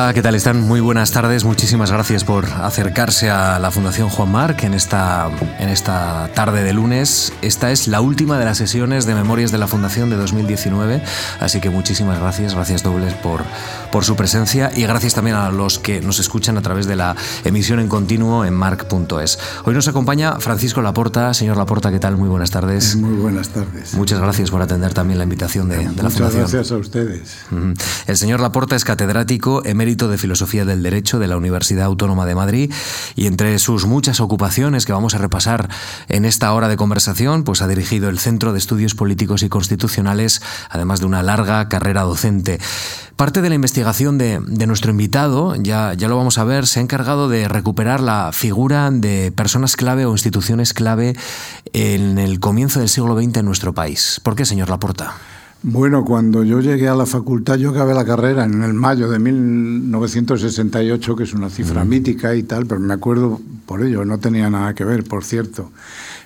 Hola, ¿qué tal están? Muy buenas tardes. Muchísimas gracias por acercarse a la Fundación Juan Marc en esta, en esta tarde de lunes. Esta es la última de las sesiones de Memorias de la Fundación de 2019, así que muchísimas gracias, gracias dobles por, por su presencia y gracias también a los que nos escuchan a través de la emisión en continuo en marc.es. Hoy nos acompaña Francisco Laporta. Señor Laporta, ¿qué tal? Muy buenas tardes. Muy buenas tardes. Muchas gracias por atender también la invitación de, de la Fundación. Muchas gracias a ustedes. El señor Laporta es catedrático en mérito de Filosofía del Derecho de la Universidad Autónoma de Madrid y entre sus muchas ocupaciones que vamos a repasar en esta hora de conversación, pues ha dirigido el Centro de Estudios Políticos y Constitucionales, además de una larga carrera docente. Parte de la investigación de, de, nuestro invitado, ya, ya lo vamos a ver, se ha encargado de recuperar la figura de personas clave o instituciones clave en el comienzo del siglo XX en nuestro país. ¿Por qué, señor Laporta? Bueno, cuando yo llegué a la facultad, yo acabé la carrera en el mayo de 1968, que es una cifra mm. mítica y tal, pero me acuerdo por ello, no tenía nada que ver, por cierto,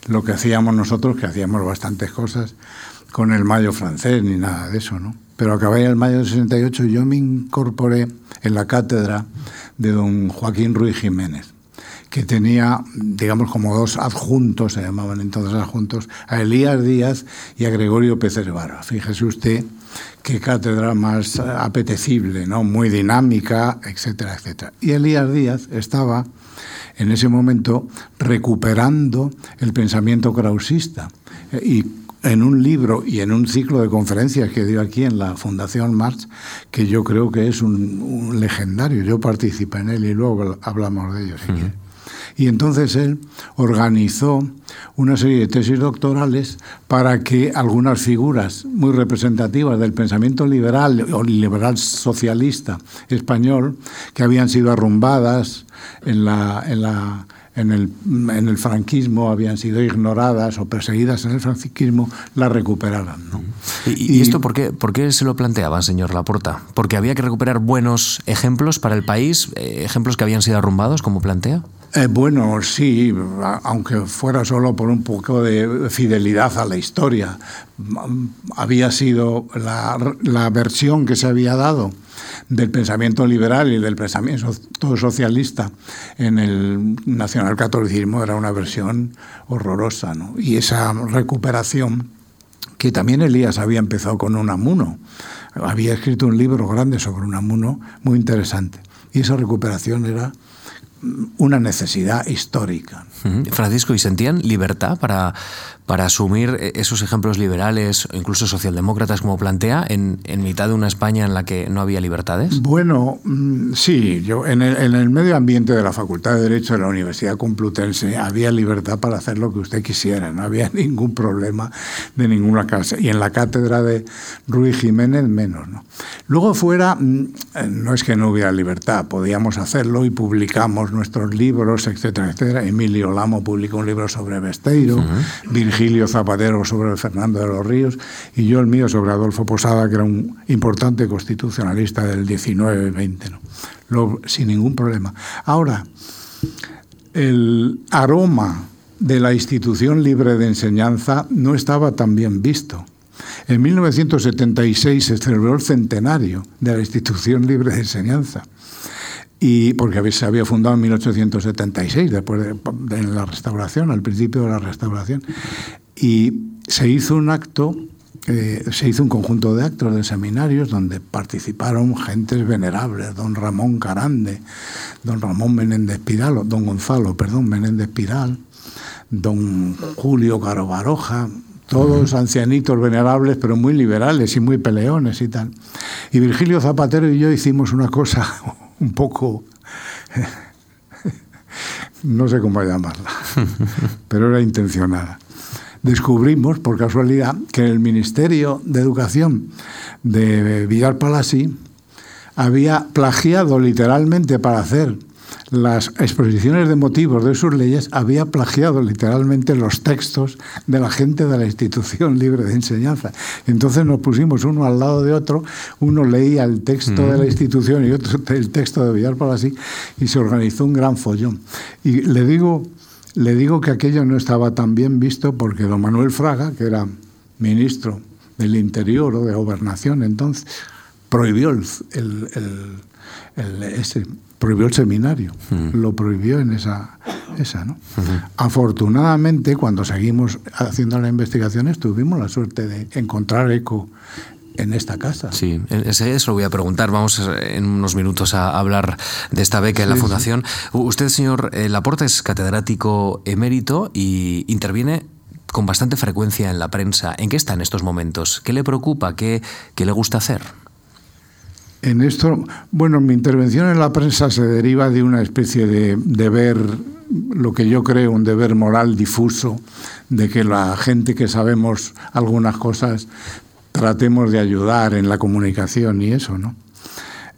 lo que hacíamos nosotros, que hacíamos bastantes cosas, con el mayo francés ni nada de eso, ¿no? Pero acabé en el mayo del 68 y yo me incorporé en la cátedra de don Joaquín Ruiz Jiménez que tenía, digamos, como dos adjuntos, se llamaban entonces adjuntos, a Elías Díaz y a Gregorio Pérez Barba. Fíjese usted qué cátedra más apetecible, ¿no? muy dinámica, etcétera, etcétera. Y Elías Díaz estaba en ese momento recuperando el pensamiento krausista y en un libro y en un ciclo de conferencias que dio aquí en la Fundación Marx, que yo creo que es un, legendario. Yo participé en él y luego hablamos de ello. Y entonces él organizó una serie de tesis doctorales para que algunas figuras muy representativas del pensamiento liberal o liberal socialista español, que habían sido arrumbadas en la, en la en el, en el, franquismo habían sido ignoradas o perseguidas en el franquismo, la recuperaran. ¿no? ¿Y, y esto por qué, por qué, se lo planteaba, señor Laporta? ¿Porque había que recuperar buenos ejemplos para el país, eh, ejemplos que habían sido arrumbados, como plantea? Eh, bueno, sí, aunque fuera solo por un poco de fidelidad a la historia. Había sido la, la versión que se había dado del pensamiento liberal y del pensamiento todo socialista en el nacionalcatolicismo era una versión horrorosa. ¿no? Y esa recuperación, que también Elías había empezado con un amuno, había escrito un libro grande sobre un amuno muy interesante. Y esa recuperación era una necesidad histórica. Francisco, ¿y sentían libertad para, para asumir e-, esos ejemplos liberales o incluso socialdemócratas como plantea en, en, mitad de una España en la que no había libertades? Bueno, mm, sí, yo en el, en el, medio ambiente de la Facultad de Derecho de la Universidad Complutense había libertad para hacer lo que usted quisiera, no había ningún problema de ninguna clase. Y en la cátedra de Ruiz Jiménez menos. ¿no? Luego fuera, mm, no es que no hubiera libertad, podíamos hacerlo y publicamos nuestros libros, etcétera, etcétera. Emilio Lamo publicó un libro sobre Besteiro, uh -huh. Virgilio Zapatero sobre Fernando de los Ríos y yo el mío sobre Adolfo Posada, que era un importante constitucionalista del 19 y 20, ¿no? Lo, sin ningún problema. Ahora, el aroma de la institución libre de enseñanza no estaba tan bien visto. En 1976 se celebró el centenario de la institución libre de enseñanza y porque se había fundado en 1876, después de, de, la restauración, al principio de la restauración, y se hizo un acto, eh, se hizo un conjunto de actos de seminarios donde participaron gentes venerables, don Ramón Carande, don Ramón Menéndez Piral, don Gonzalo, perdón, Menéndez Piral, don Julio Caro Baroja, todos ancianitos venerables, pero muy liberales y muy peleones y tal. Y Virgilio Zapatero y yo hicimos una cosa un poco, no sé cómo llamarla, pero era intencionada. Descubrimos, por casualidad, que el Ministerio de Educación de Villar Palasi había plagiado literalmente para hacer las exposiciones de motivos de sus leyes, había plagiado literalmente los textos de la gente de la institución libre de enseñanza. Entonces nos pusimos uno al lado de otro, uno leía el texto de la institución y otro el texto de Villar Palasí, y se organizó un gran follón. Y le digo, le digo que aquello no estaba tan bien visto porque don Manuel Fraga, que era ministro del Interior o de Gobernación entonces, prohibió el, el, el ese, prohibió el seminario, lo prohibió en esa, esa ¿no? Afortunadamente, cuando seguimos haciendo las investigaciones, tuvimos la suerte de encontrar eco en esta casa. Sí, eso lo voy a preguntar. Vamos en unos minutos a hablar de esta beca en la Fundación. Usted, señor eh, Laporta, es catedrático emérito y interviene con bastante frecuencia en la prensa. ¿En qué está en estos momentos? ¿Qué le preocupa? ¿Qué, qué le gusta hacer? En esto, bueno, mi intervención en la prensa se deriva de una especie de deber, lo que yo creo, un deber moral difuso, de que la gente que sabemos algunas cosas tratemos de ayudar en la comunicación y eso, ¿no?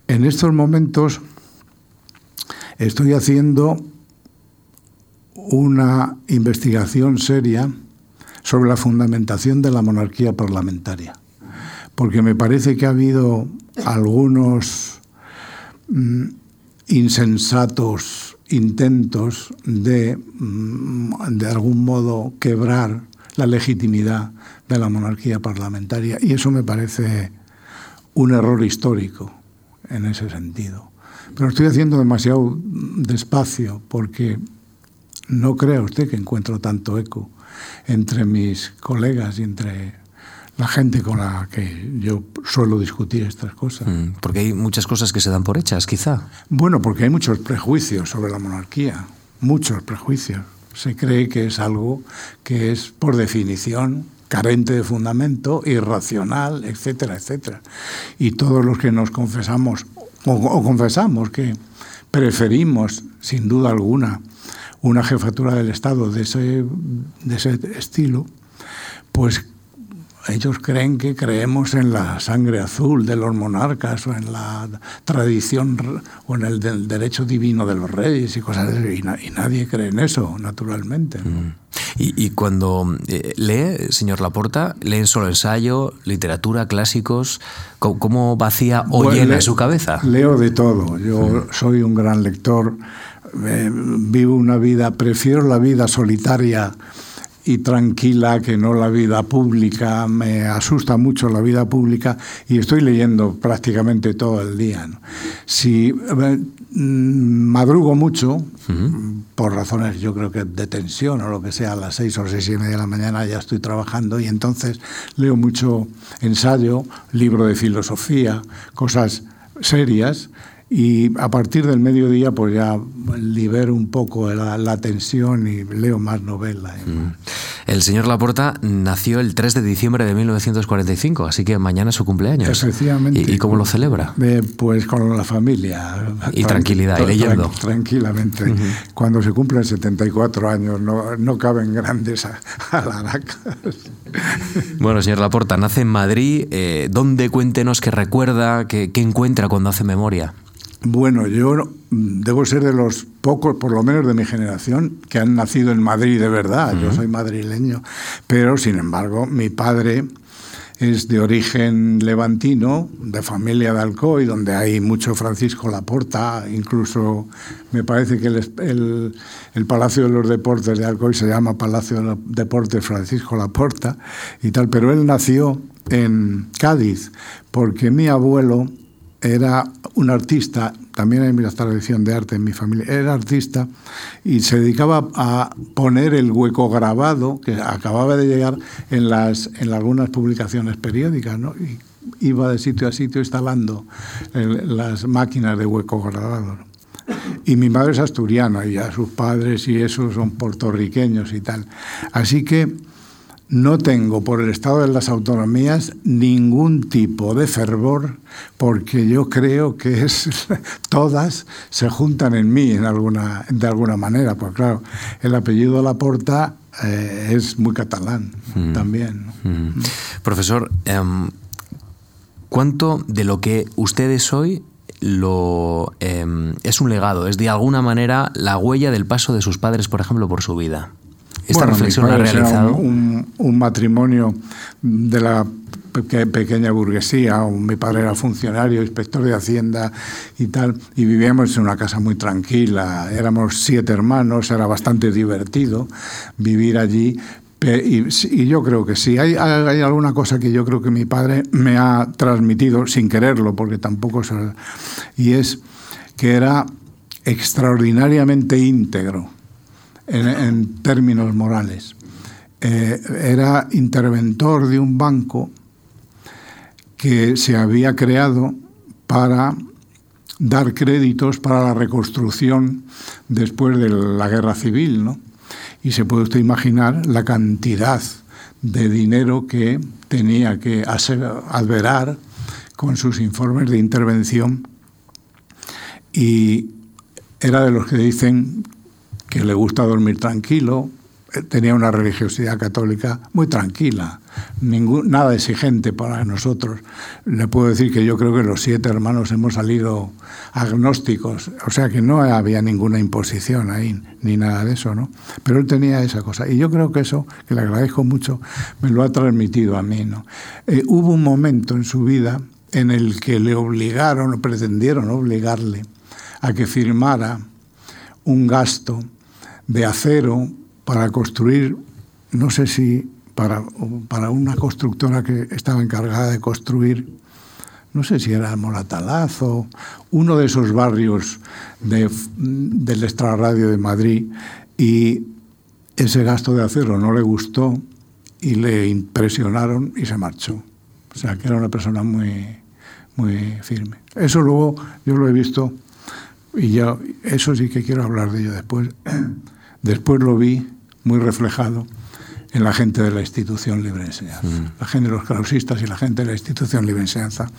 En estos momentos estoy haciendo una investigación seria sobre la fundamentación de la monarquía parlamentaria, porque me parece que ha habido algunos mm, insensatos intentos de, mm, de algún modo, quebrar la legitimidad de la monarquía parlamentaria y eso me parece un error histórico en ese sentido. Pero estoy haciendo demasiado despacio porque no crea usted que encuentro tanto eco entre mis colegas y entre la gente con la que yo suelo discutir estas cosas. Mm, porque hay muchas cosas que se dan por hechas, quizá. Bueno, porque hay muchos prejuicios sobre la monarquía, muchos prejuicios. Se cree que es algo que es, por definición, carente de fundamento, irracional, etcétera, etcétera. Y todos los que nos confesamos, o, o confesamos que preferimos, sin duda alguna, una jefatura del Estado de ese, de ese estilo, pues ellos creen que creemos en la sangre azul de los monarcas o en la tradición o en el del derecho divino de los reyes y cosas así. Y, nadie cree en eso, naturalmente. Mm. Y, cuando eh, lee, señor Laporta, lee solo ensayo, literatura, clásicos? ¿Cómo, vacía o llena su cabeza? Leo de todo. Yo soy un gran lector vivo una vida, prefiero la vida solitaria y tranquila que no la vida pública. Me asusta mucho la vida pública y estoy leyendo prácticamente todo el día. Si eh, madrugo mucho, por razones yo creo que de tensión o lo que sea, a las seis o seis y media de la mañana ya estoy trabajando y entonces leo mucho ensayo, libro de filosofía, cosas serias y a partir del mediodía, pues ya libero un poco la, tensión y leo más novelas. Mm. El señor Laporta nació el 3 de diciembre de 1945, así que mañana es su cumpleaños. Efectivamente. ¿Y, cómo lo celebra? pues con la familia. Y tranquilidad, y leyendo. tranquilamente. Cuando se cumplen 74 años, no, no caben grandes alaracas. Bueno, señor Laporta, nace en Madrid. Eh, ¿Dónde cuéntenos qué recuerda, qué encuentra cuando hace memoria? Bueno, yo debo ser de los pocos, por lo menos de mi generación, que han nacido en Madrid de verdad. Yo soy madrileño, pero sin embargo mi padre es de origen levantino, de familia de Alcoy, donde hay mucho Francisco Laporta, incluso me parece que el, el, Palacio de los Deportes de Alcoy se llama Palacio de los Deportes Francisco Laporta y tal, pero él nació en Cádiz porque mi abuelo era un artista, también hay una tradición de arte en mi familia, era artista y se dedicaba a poner el hueco grabado que acababa de llegar en, las, en algunas publicaciones periódicas, ¿no? Y iba de sitio a sitio instalando las máquinas de hueco grabado. Y mi madre es asturiana y a sus padres y esos son puertorriqueños y tal. Así que no tengo por el estado de las autonomías ningún tipo de fervor porque yo creo que es todas se juntan en mí en alguna, de alguna manera. Pues claro, el apellido Laporta eh, es muy catalán mm. también. Mm. Profesor, em, ¿cuánto de lo que usted es hoy lo, em, es un legado? ¿Es de alguna manera la huella del paso de sus padres, por ejemplo, por su vida? Esta reflexión ha realizado. Un, un, matrimonio de la pequeña burguesía, mi padre era funcionario, inspector de Hacienda y tal, y vivíamos en una casa muy tranquila, éramos siete hermanos, era bastante divertido vivir allí, Y, yo creo que sí. Hay, hay, alguna cosa que yo creo que mi padre me ha transmitido sin quererlo, porque tampoco es... Y es que era extraordinariamente íntegro en, términos morales. Eh, era interventor de un banco que se había creado para dar créditos para la reconstrucción después de la guerra civil, ¿no? Y se puede usted imaginar la cantidad de dinero que tenía que adverar con sus informes de intervención y era de los que dicen que le gusta dormir tranquilo, tenía una religiosidad católica muy tranquila, ningún, nada exigente para nosotros. Le puedo decir que yo creo que los siete hermanos hemos salido agnósticos, o sea que no había ninguna imposición ahí, ni nada de eso, ¿no? Pero él tenía esa cosa. Y yo creo que eso, que le agradezco mucho, me lo ha transmitido a mí, ¿no? Eh, hubo un momento en su vida en el que le obligaron, o pretendieron obligarle, a que firmara un gasto de acero para construir, no sé si para, para una constructora que estaba encargada de construir, no sé si era Molatalazo, uno de esos barrios de, del extrarradio de Madrid, y ese gasto de acero no le gustó y le impresionaron y se marchó. O sea, que era una persona muy, muy firme. Eso luego yo lo he visto y yo, eso sí que quiero hablar de ello después. Después lo vi muy reflejado en la gente de la institución libre enseñanza. Mm. La gente de los clausistas y la gente de la institución libre enseñanza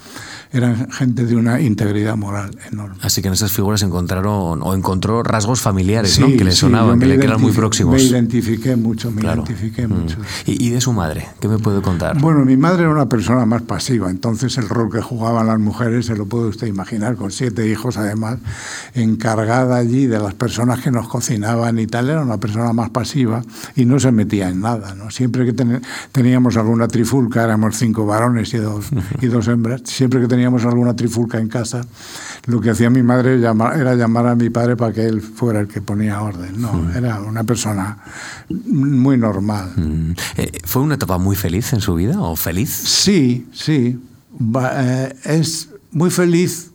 eran gente de una integridad moral enorme. Así que en esas figuras encontraron o encontró rasgos familiares ¿no? que le sonaban, que le eran muy próximos. Me identifiqué mucho, me identifiqué mm. mucho. ¿Y, de su madre? ¿Qué me puede contar? Bueno, mi madre era una persona más pasiva, entonces el rol que jugaban las mujeres se lo puede usted imaginar, con siete hijos además, encargada allí de las personas que nos cocinaban y tal, era una persona más pasiva y no se metía en nada. Siempre que teníamos alguna trifulca, éramos cinco varones y dos, y dos hembras, siempre que teníamos alguna trifulca en casa, lo que hacía mi madre era llamar a mi padre para que él fuera el que ponía orden. No, mm. era una persona muy normal. Mm. Eh, ¿Fue una etapa muy feliz en su vida o feliz? Sí, sí. Eh, es muy feliz.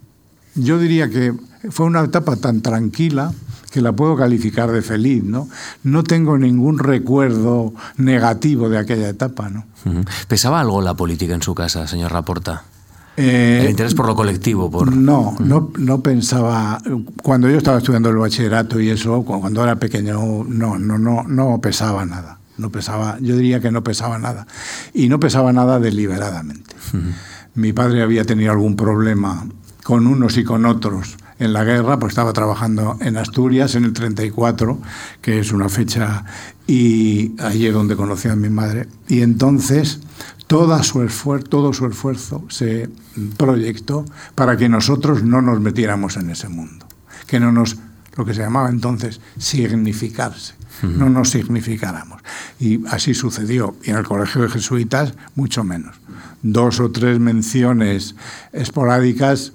Yo diría que fue una etapa tan tranquila que la puedo calificar de feliz, ¿no? No tengo ningún recuerdo negativo de aquella etapa, ¿no? ¿Pesaba algo la política en su casa, señor Raporta? Eh, el interés por lo colectivo, por... No, no, no pensaba. Cuando yo estaba estudiando el bachillerato y eso, cuando era pequeño, no, no, no, no pesaba nada. No pesaba, yo diría que no pesaba nada. Y no pesaba nada deliberadamente. Mi padre había tenido algún problema con unos y con otros en la guerra, pues estaba trabajando en Asturias en el 34, que es una fecha, y allí es donde conocí a mi madre. Y entonces todo su, esfuerzo, todo su esfuerzo se proyectó para que nosotros no nos metiéramos en ese mundo, que no nos, lo que se llamaba entonces, significarse, no nos significáramos. Y así sucedió. Y en el Colegio de Jesuitas, mucho menos. Dos o tres menciones esporádicas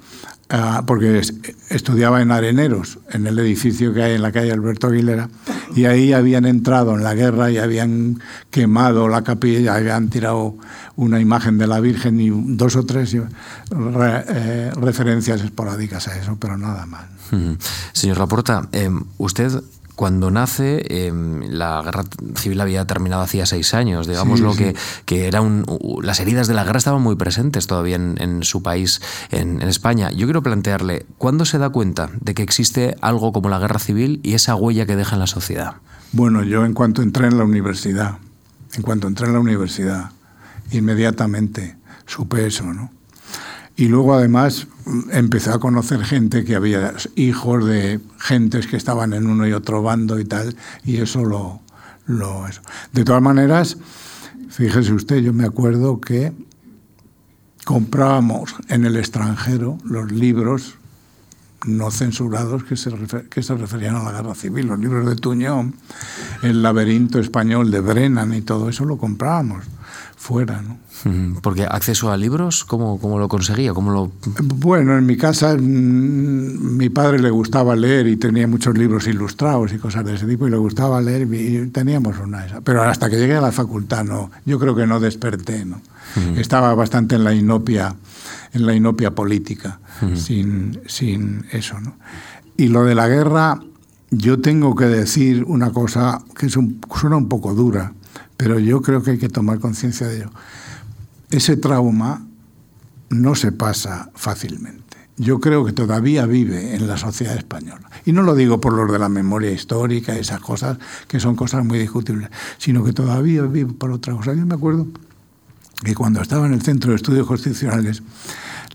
porque estudiaba en Areneros, en el edificio que hay en la calle Alberto Aguilera, y ahí habían entrado en la guerra y habían quemado la capilla, habían tirado una imagen de la Virgen y dos o tres eh, referencias esporádicas a eso, pero nada más. Señor Laporta, em, usted cuando nace, em, la guerra civil había terminado hacía seis años, digamos lo que, que era un, las heridas de la guerra estaban muy presentes todavía en, su país, en, España. Yo quiero plantearle, ¿cuándo se da cuenta de que existe algo como la guerra civil y esa huella que deja en la sociedad? Bueno, yo en cuanto entré en la universidad, en cuanto entré en la universidad, inmediatamente supe eso, ¿no? Y luego además empecé a conocer gente que había hijos de gentes que estaban en uno y otro bando y tal, y eso lo... lo. De todas maneras, fíjese usted, yo me acuerdo que comprábamos en el extranjero los libros no censurados que se, que se referían a la guerra civil, los libros de Tuñón, el laberinto español de Brennan y todo eso lo comprábamos fuera. ¿no? Porque acceso a libros, ¿cómo, cómo lo conseguía? ¿Cómo lo... Bueno, en mi casa mm, mi padre le gustaba leer y tenía muchos libros ilustrados y cosas de ese tipo y le gustaba leer y teníamos una esa. Pero hasta que llegué a la facultad no, yo creo que no desperté, ¿no? Estaba bastante en la inopia, en la inopia política, sin, sin eso, ¿no? Y lo de la guerra, yo tengo que decir una cosa que suena un poco dura, pero yo creo que hay que tomar conciencia de ello. Ese trauma no se pasa fácilmente. Yo creo que todavía vive en la sociedad española. Y no lo digo por los de la memoria histórica, esas cosas, que son cosas muy discutibles, sino que todavía vive por otra cosa. Yo me acuerdo que cuando estaba en el Centro de Estudios Constitucionales,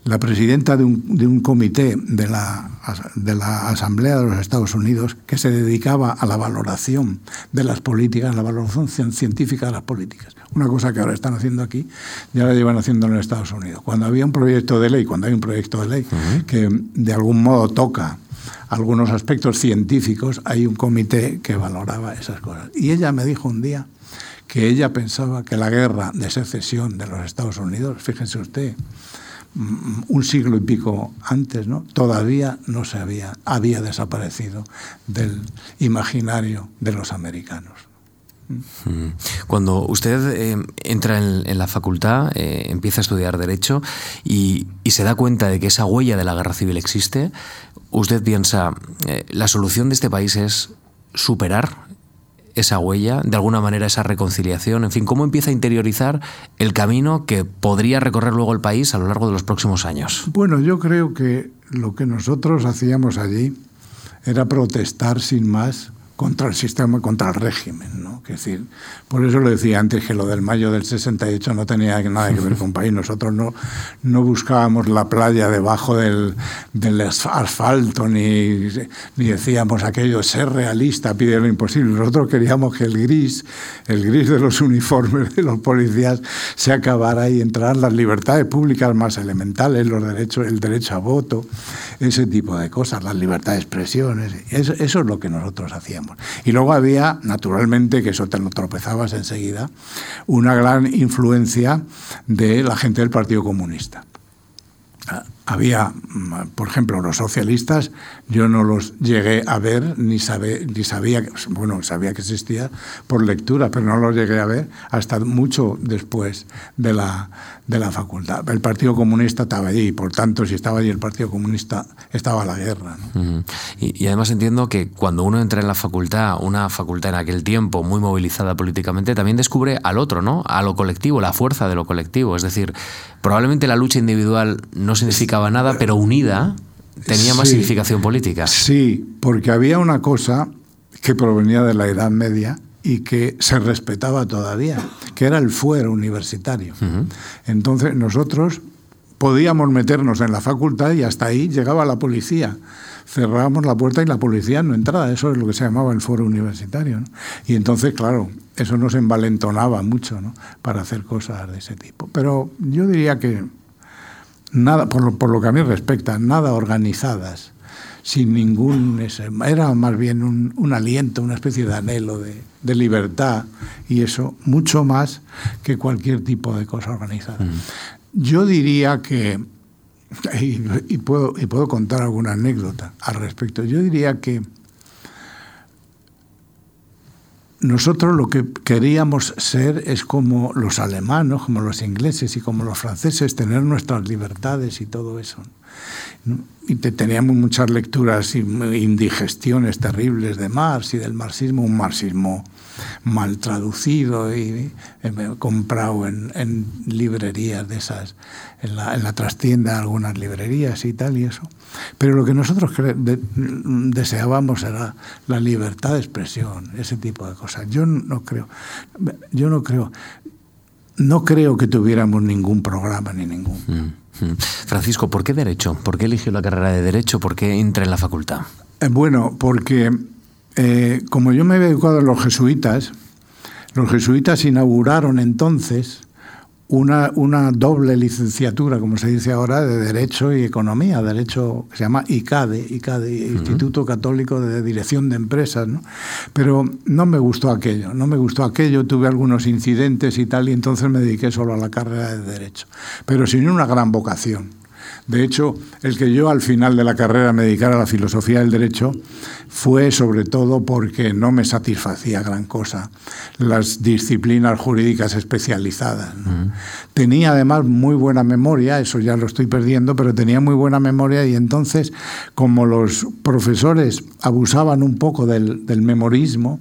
la presidenta de un, de un comité de la, de la, Asamblea de los Estados Unidos que se dedicaba a la valoración de las políticas, la valoración científica de las políticas. Una cosa que ahora están haciendo aquí, ya la llevan haciendo en los Estados Unidos. Cuando había un proyecto de ley, cuando hay un proyecto de ley que de algún modo toca algunos aspectos científicos, hay un comité que valoraba esas cosas. Y ella me dijo un día que ella pensaba que la guerra de secesión de los Estados Unidos, fíjense usted, un siglo y pico antes, ¿no? todavía no se había, había desaparecido del imaginario de los americanos. Mm. Cuando usted eh, entra en, la facultad, eh, empieza a estudiar Derecho y, se da cuenta de que esa huella de la guerra civil existe, usted piensa, eh, la solución de este país es superar esa huella, de alguna manera esa reconciliación? En fin, ¿cómo empieza a interiorizar el camino que podría recorrer luego el país a lo largo de los próximos años? Bueno, yo creo que lo que nosotros hacíamos allí era protestar sin más contra el sistema, contra el régimen. ¿no? Es decir, por eso lo decía antes que lo del mayo del 68 no tenía nada que ver con país. Nosotros no, no buscábamos la playa debajo del, del asfalto, ni, ni decíamos aquello, ser realista pide lo imposible. Nosotros queríamos que el gris, el gris de los uniformes de los policías, se acabara y entraran las libertades públicas más elementales, los derechos, el derecho a voto, ese tipo de cosas, las libertades de expresión. Eso, eso es lo que nosotros hacíamos. Y luego había, naturalmente, que eso te lo tropezabas enseguida, una gran influencia de la gente del Partido Comunista. Había, mm, por ejemplo, los socialistas, yo no los llegué a ver ni, sabe, ni sabía, bueno, sabía que existía por lectura, pero no los llegué a ver hasta mucho después de la, de la facultad. El Partido Comunista estaba allí, por tanto, si estaba allí el Partido Comunista, estaba la guerra. y, y, además entiendo que cuando uno entra en la facultad, una facultad en aquel tiempo muy movilizada políticamente, también descubre al otro, ¿no? A lo colectivo, la fuerza de lo colectivo. Es decir, probablemente la lucha individual no significaba nada, pero unida tenía más significación política. Sí, porque había una cosa que provenía de la Edad Media y que se respetaba todavía, que era el fuero universitario. Entonces nosotros podíamos meternos en la facultad y hasta ahí llegaba la policía. Cerrábamos la puerta y la policía no entraba. Eso es lo que se llamaba el foro universitario. Y entonces, claro, eso nos envalentonaba mucho ¿no? para hacer cosas de ese tipo. Pero yo diría que nada, por lo, por lo que a mí respecta, nada organizadas, sin ningún... Era más bien un, aliento, una especie de anhelo de, de, libertad y eso, mucho más que cualquier tipo de cosa organizada. Mm. Yo diría que, y, puedo, y puedo contar alguna anécdota al respecto, yo diría que nosotros lo que queríamos ser es como los alemanes, como los ingleses y como los franceses, tener nuestras libertades y todo eso. Teníamos muchas lecturas y indigestiones terribles de Marx y del marxismo, un marxismo mal traducido y, comprado en, librerías de esas, en la, en la trastienda algunas librerías y tal y eso. Pero lo que nosotros deseábamos era la libertad de expresión, ese tipo de cosas. Yo no creo, yo no creo, no creo que tuviéramos ningún programa ni ningún. Mm. Francisco, ¿por qué derecho? ¿Por qué eligió la carrera de derecho? ¿Por qué entra en la facultad? Eh, bueno, porque eh, como yo me había educado en los jesuitas, los jesuitas inauguraron entonces una, una, doble licenciatura, como se dice ahora, de Derecho y Economía, Derecho que se llama ICADE, ICADE Instituto Católico de Dirección de Empresas. ¿no? Pero no me gustó aquello, no me gustó aquello, tuve algunos incidentes y tal, y entonces me dediqué solo a la carrera de Derecho, pero sin una gran vocación. De hecho, el que yo al final de la carrera me dedicara a la filosofía del derecho fue sobre todo porque no me satisfacía gran cosa las disciplinas jurídicas especializadas. Tenía además muy buena memoria, eso ya lo estoy perdiendo, pero tenía muy buena memoria y entonces, como los profesores abusaban un poco del, del memorismo,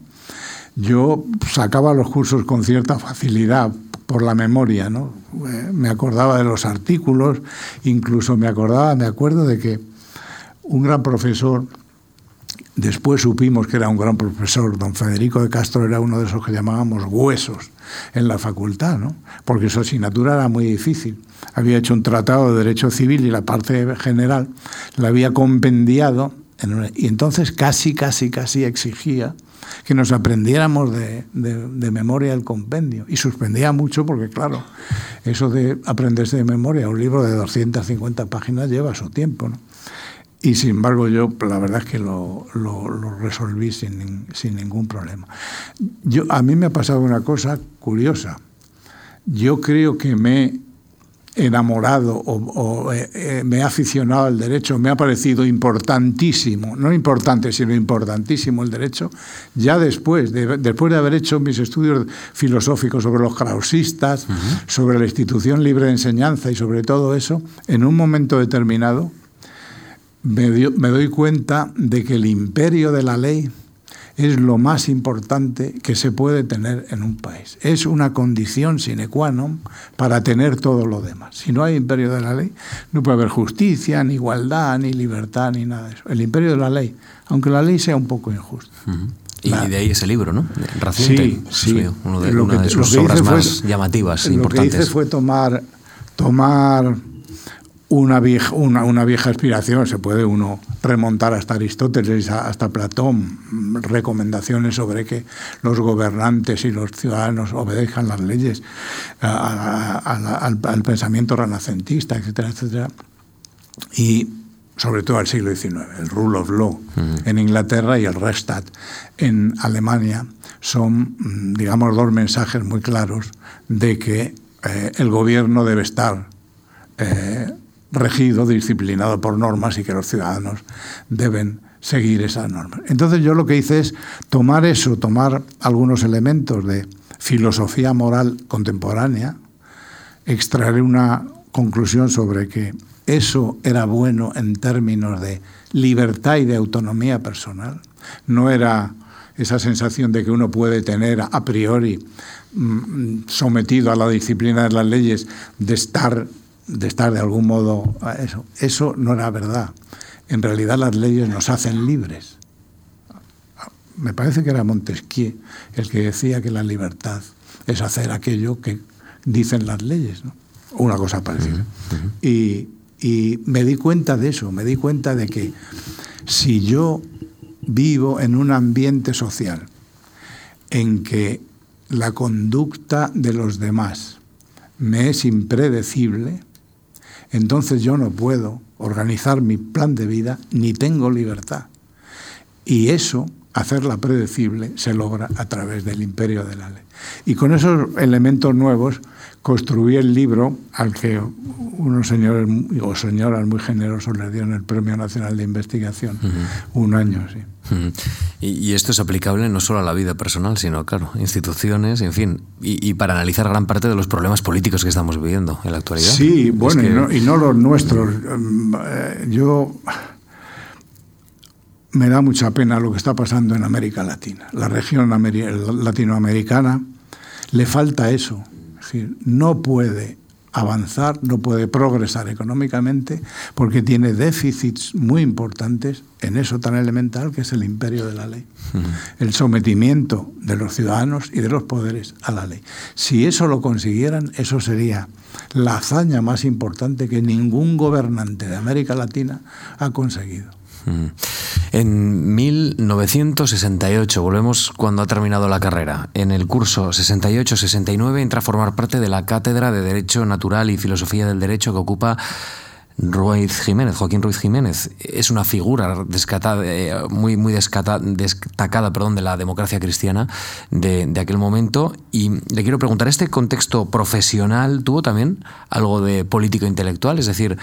yo sacaba los cursos con cierta facilidad por la memoria, ¿no? Eh, me acordaba de los artículos, incluso me acordaba, me acuerdo de que un gran profesor, después supimos que era un gran profesor, don Federico de Castro era uno de esos que llamábamos huesos en la facultad, ¿no? porque su asignatura era muy difícil. Había hecho un tratado de derecho civil y la parte general la había compendiado y entonces casi, casi, casi exigía que nos aprendiéramos de, memoria el compendio. Y suspendía mucho porque, claro, eso de aprenderse de memoria un libro de 250 páginas lleva su tiempo. ¿no? Y sin embargo yo la verdad es que lo, resolví sin, sin, ningún problema. Yo, a mí me ha pasado una cosa curiosa. Yo creo que me enamorado o, eh, eh, me he aficionado al derecho, me ha parecido importantísimo, no importante, sino importantísimo el derecho, ya después, de, después de haber hecho mis estudios filosóficos sobre los krausistas, sobre la institución libre de enseñanza y sobre todo eso, en un momento determinado me, me doy cuenta de que el imperio de la ley es lo más importante que se puede tener en un país. Es una condición sine qua non para tener todo lo demás. Si no hay imperio de la ley, no puede haber justicia, ni igualdad, ni libertad, ni nada de eso. El imperio de la ley, aunque la ley sea un poco injusta. Y de ahí ese libro, ¿no? Raciente, sí, sí. Uno de, una de sus obras más llamativas, lo importantes. Lo que hice fue tomar, tomar una vieja, una, una, vieja aspiración, se puede uno remontar hasta Aristóteles, hasta Platón, recomendaciones sobre que los gobernantes y los ciudadanos obedezcan las leyes, al, pensamiento renacentista, etcétera, etcétera. Y sobre todo al siglo XIX, el rule of law. En Inglaterra y el Rechtsstaat en Alemania son, mm, digamos, dos mensajes muy claros de que eh, el gobierno debe estar eh, regido, disciplinado por normas y que los ciudadanos deben seguir esas normas. Entonces yo lo que hice es tomar eso, tomar algunos elementos de filosofía moral contemporánea, extraer una conclusión sobre que eso era bueno en términos de libertad y de autonomía personal. No era esa sensación de que uno puede tener a priori mm, sometido a la disciplina de las leyes de estar de estar de algún modo eso. Eso no era verdad. En realidad las leyes nos hacen libres. Me parece que era Montesquieu el que decía que la libertad es hacer aquello que dicen las leyes, ¿no? una cosa parecida. y, y me di cuenta de eso, me di cuenta de que si yo vivo en un ambiente social en que la conducta de los demás me es impredecible, entonces yo no puedo organizar mi plan de vida ni tengo libertad. Y eso, hacerla predecible, se logra a través del imperio de la ley. Y con esos elementos nuevos construí el libro al que unos señores o señoras muy generosos le dieron el Premio Nacional de Investigación un año. Sí. y, esto es aplicable no solo a la vida personal, sino, claro, instituciones, en fin, y, para analizar gran parte de los problemas políticos que estamos viviendo en la actualidad. Sí, bueno, y, no, y, no, los nuestros. Eh, yo me da mucha pena lo que está pasando en América Latina. La región latinoamericana le falta eso. Es decir, no puede avanzar, no puede progresar económicamente porque tiene déficits muy importantes en eso tan elemental que es el imperio de la ley, el sometimiento de los ciudadanos y de los poderes a la ley. Si eso lo consiguieran, eso sería la hazaña más importante que ningún gobernante de América Latina ha conseguido. En 1968, volvemos cuando ha terminado la carrera. En el curso 68-69 entra a formar parte de la Cátedra de Derecho Natural y Filosofía del Derecho que ocupa Ruiz Jiménez, Joaquín Ruiz Jiménez, es una figura eh, muy, muy destacada perdón, de la democracia cristiana de, de, aquel momento. Y le quiero preguntar, ¿este contexto profesional tuvo también algo de político intelectual? Es decir,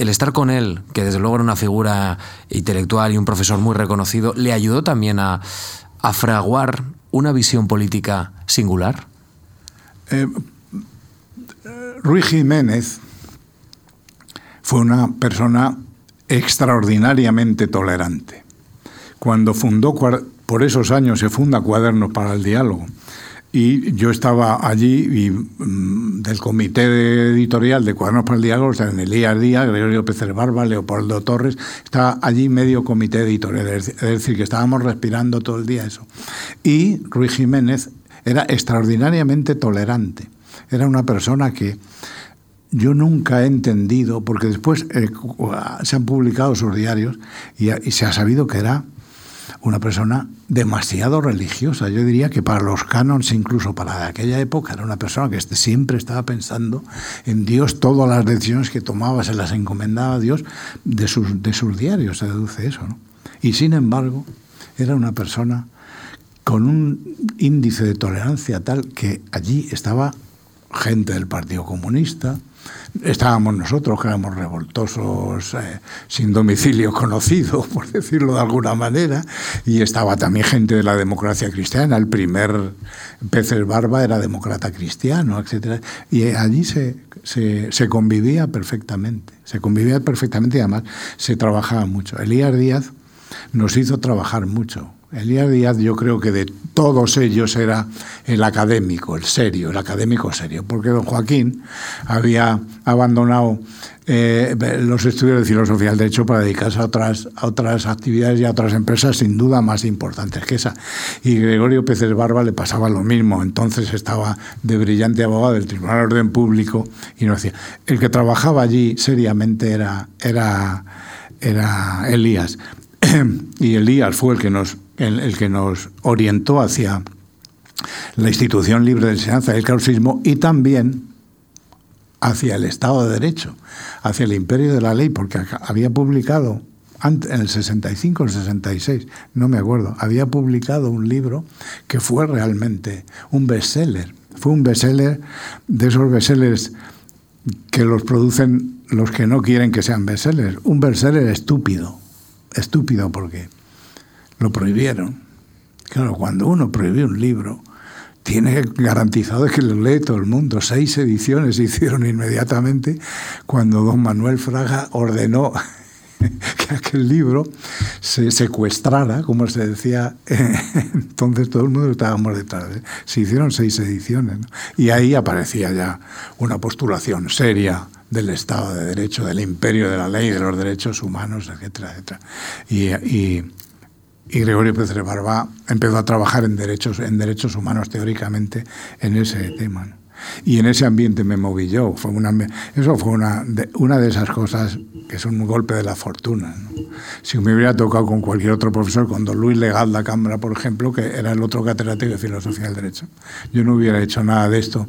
el estar con él, que desde luego era una figura intelectual y un profesor muy reconocido, ¿le ayudó también a, fraguar una visión política singular? Eh, Ruiz Jiménez fue una persona extraordinariamente tolerante. Cuando fundó, por esos años se funda Cuadernos para el Diálogo, y yo estaba allí y, mm, del comité editorial de Cuadernos para el Diálogo, o sea, en Elías Díaz, Gregorio Pérez Barba, Leopoldo Torres, estaba allí medio comité editorial, es decir, que estábamos respirando todo el día eso. Y Ruiz Jiménez era extraordinariamente tolerante, era una persona que yo nunca he entendido, porque después eh, se han publicado sus diarios y se ha sabido que era una persona demasiado religiosa. Yo diría que para los cánones, incluso para aquella época, era una persona que este, siempre estaba pensando en Dios, todas las decisiones que tomaba se las encomendaba a Dios de sus, de sus diarios, se deduce eso. ¿no? Y sin embargo, era una persona con un índice de tolerancia tal que allí estaba gente del Partido Comunista, Estábamos nosotros, que éramos revoltosos, eh, sin domicilio conocido, por decirlo de alguna manera, y estaba también gente de la democracia cristiana. El primer Peces Barba era demócrata cristiano, etc. Y allí se, se, se convivía perfectamente, se convivía perfectamente y además se trabajaba mucho. Elías Díaz nos hizo trabajar mucho Elías Díaz yo creo que de todos ellos era el académico, el serio, el académico serio, porque don Joaquín había abandonado eh, los estudios de filosofía del derecho para dedicarse a otras, a otras actividades y a otras empresas sin duda más importantes que esa. Y Gregorio Pérez Barba le pasaba lo mismo, entonces estaba de brillante abogado del Tribunal de Orden Público y no decía, el que trabajaba allí seriamente era, era, era Elías. y Elías fue el que nos el, que nos orientó hacia la institución libre de enseñanza del causismo y también hacia el Estado de Derecho, hacia el imperio de la ley, porque había publicado en el 65 o el 66, no me acuerdo, había publicado un libro que fue realmente un bestseller. Fue un bestseller de esos bestsellers que los producen los que no quieren que sean bestsellers. Un bestseller estúpido. Estúpido porque lo prohibieron. Claro, cuando uno prohíbe un libro, tiene garantizado que lo lee todo el mundo. Seis ediciones se hicieron inmediatamente cuando don Manuel Fraga ordenó que aquel libro se secuestrara, como se decía, entonces todo el mundo estábamos detrás. Se hicieron seis ediciones y ahí aparecía ya una postulación seria del Estado de Derecho, del imperio de la ley, de los derechos humanos, etcétera, etcétera. y Gregorio Pérez Barba empezó a trabajar en derechos, en derechos humanos teóricamente en ese tema. Y en ese ambiente me moví yo. Fue una, eso fue una de, una de esas cosas que son un golpe de la fortuna. Si me hubiera tocado con cualquier otro profesor, con don Luis Legal la Cámara, por ejemplo, que era el otro catedrático de Filosofía del Derecho, yo no hubiera hecho nada de esto,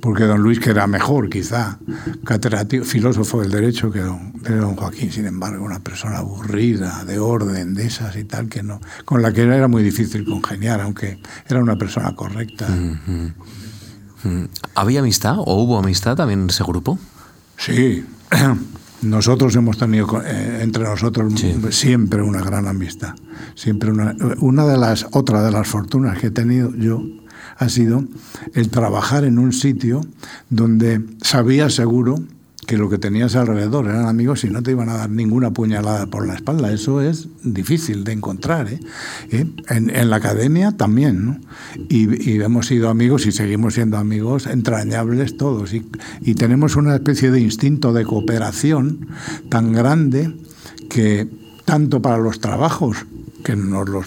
porque don Luis, que era mejor quizá, catedrático, filósofo del Derecho que don, don Joaquín, sin embargo, una persona aburrida, de orden, de esas y tal, que no, con la que era muy difícil congeniar, aunque era una persona correcta. ¿Había amistad o hubo amistad también en ese grupo? Sí. Nosotros hemos tenido eh, entre nosotros siempre una gran amistad. Siempre una, una de las otra de las fortunas que he tenido yo ha sido el trabajar en un sitio donde sabía seguro que lo que tenías alrededor eran amigos y no te iban a dar ninguna puñalada por la espalda. Eso es difícil de encontrar. ¿eh? ¿Eh? En, la academia también. ¿no? Y, hemos sido amigos y seguimos siendo amigos entrañables todos. Y, y tenemos una especie de instinto de cooperación tan grande que tanto para los trabajos que nos los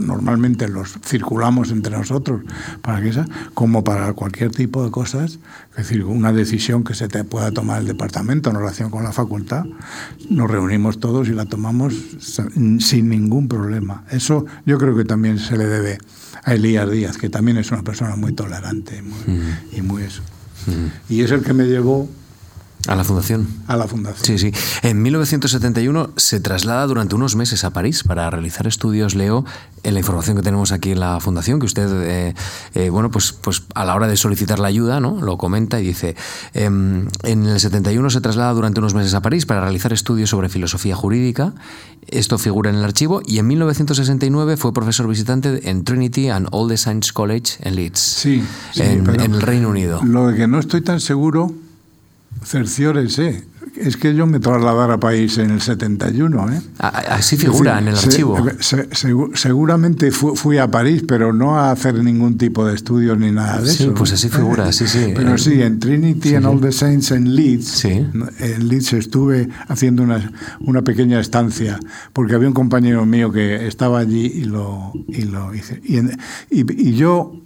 normalmente los circulamos entre nosotros para que esa, como para cualquier tipo de cosas, es decir, una decisión que se te pueda tomar el departamento en relación con la facultad, nos reunimos todos y la tomamos sin ningún problema. Eso yo creo que también se le debe a Elías Díaz, que también es una persona muy tolerante y muy eso. Y es el que me llevó a la fundación. A la fundación. Sí, sí. En 1971 se traslada durante unos meses a París para realizar estudios, Leo, en la información que tenemos aquí en la fundación, que usted, eh, eh, bueno, pues, pues a la hora de solicitar la ayuda, ¿no? Lo comenta y dice, em, en el 71 se traslada durante unos meses a París para realizar estudios sobre filosofía jurídica. Esto figura en el archivo y en 1969 fue profesor visitante en Trinity and All the Saints College en Leeds, sí, en, en el Reino Unido. Lo de que no estoy tan seguro Cerciórese. Es que yo me trasladara a país en el 71. ¿eh? Así figura en el archivo. seguramente fui a París, pero no a hacer ningún tipo de estudios ni nada de eso. Sí, pues así figura, sí, sí. Pero sí, en Trinity and All the Saints en Leeds, en Leeds estuve haciendo una, una pequeña estancia, porque había un compañero mío que estaba allí y lo, y lo hice. y, y yo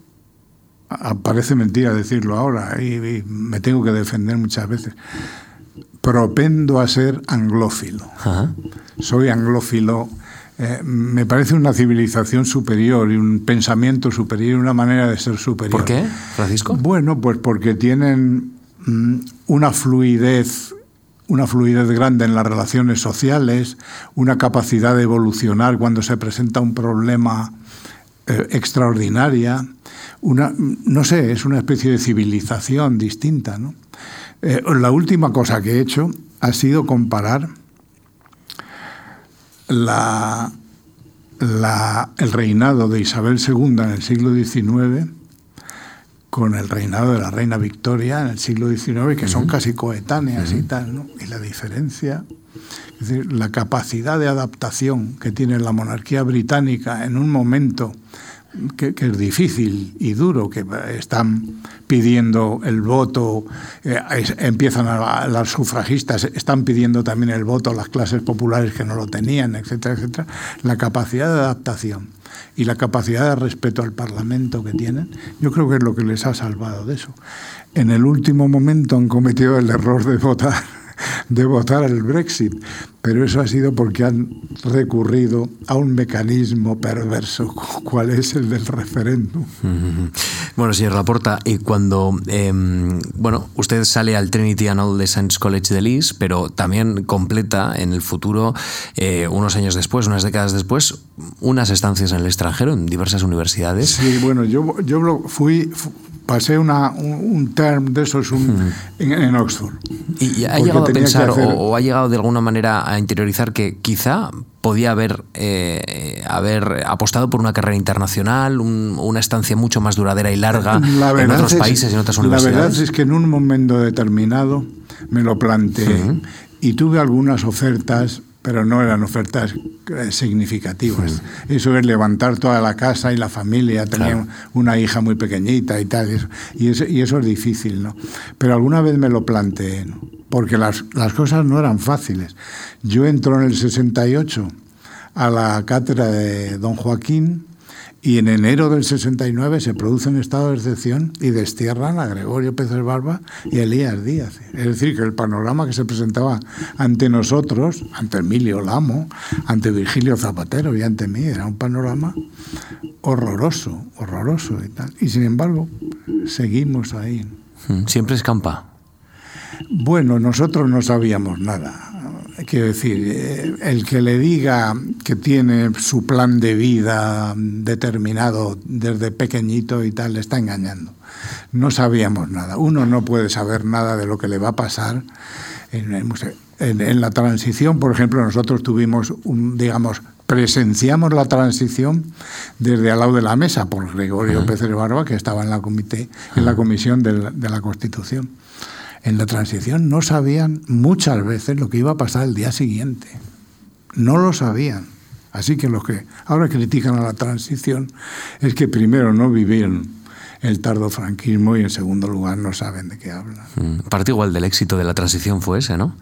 parece mentira decirlo ahora y, me tengo que defender muchas veces. Propendo a ser anglófilo. Soy anglófilo. Eh, me parece una civilización superior y un pensamiento superior, y una manera de ser superior. ¿Por qué, Francisco? Bueno, pues porque tienen mm, una fluidez una fluidez grande en las relaciones sociales, una capacidad de evolucionar cuando se presenta un problema eh, extraordinaria, una, no sé, es una especie de civilización distinta. ¿no? Eh, la última cosa que he hecho ha sido comparar la, la, el reinado de Isabel II en el siglo XIX con el reinado de la reina Victoria en el siglo XIX, que son casi coetáneas y tal, ¿no? Y la diferencia, es decir, la capacidad de adaptación que tiene la monarquía británica en un momento que, es difícil y duro, que están pidiendo el voto, eh, empiezan a, las sufragistas, están pidiendo también el voto a las clases populares que no lo tenían, etcétera, etcétera. La capacidad de adaptación y la capacidad de respeto al Parlamento que tienen, yo creo que es lo que les ha salvado de eso. En el último momento han cometido el error de votar de votar el Brexit, pero eso ha sido porque han recurrido a un mecanismo perverso, cual es el del referéndum. Bueno, señor Laporta, y cuando, em, bueno, usted sale al Trinity and All the Saints College de Leeds, pero también completa en el futuro, eh, unos años después, unas décadas después, unas estancias en el extranjero, en diversas universidades. Sí, bueno, yo, yo fui pasé una, un, term de esos en, Oxford. ¿Y ha llegado a pensar o, ha llegado de alguna manera a interiorizar que quizá podía haber, eh, haber apostado por una carrera internacional, una estancia mucho más duradera y larga en otros países y en otras universidades? La verdad es que en un momento determinado me lo planteé y tuve algunas ofertas pero no eran ofertas eh, significativas. Eso es levantar toda la casa y la familia, tenía una hija muy pequeñita y tal, y eso, y eso es difícil, ¿no? Pero alguna vez me lo planteé, porque las, las cosas no eran fáciles. Yo entro en el 68 a la cátedra de Don Joaquín, y en enero del 69 se produce un estado de excepción y destierran a Gregorio Pérez Barba y a Elías Díaz. Es decir, que el panorama que se presentaba ante nosotros, ante Emilio Lamo, ante Virgilio Zapatero y ante mí, era un panorama horroroso, horroroso y tal. Y sin embargo, seguimos ahí. Hmm, siempre escampa. Bueno, nosotros no sabíamos nada Quiero decir, eh, el que le diga que tiene su plan de vida determinado desde pequeñito y tal, le está engañando. No sabíamos nada. Uno no puede saber nada de lo que le va a pasar en, la transición. Por ejemplo, nosotros tuvimos, un, digamos, presenciamos la transición desde al lado de la mesa por Gregorio Pérez Barba, que estaba en la, comité, en la comisión de la Constitución en la transición no sabían muchas veces lo que iba a pasar el día siguiente. No lo sabían. Así que los que ahora critican a la transición es que primero no vivieron el tardofranquismo y en segundo lugar no saben de qué hablan. Mm, parte igual del éxito de la transición fue ese, ¿no?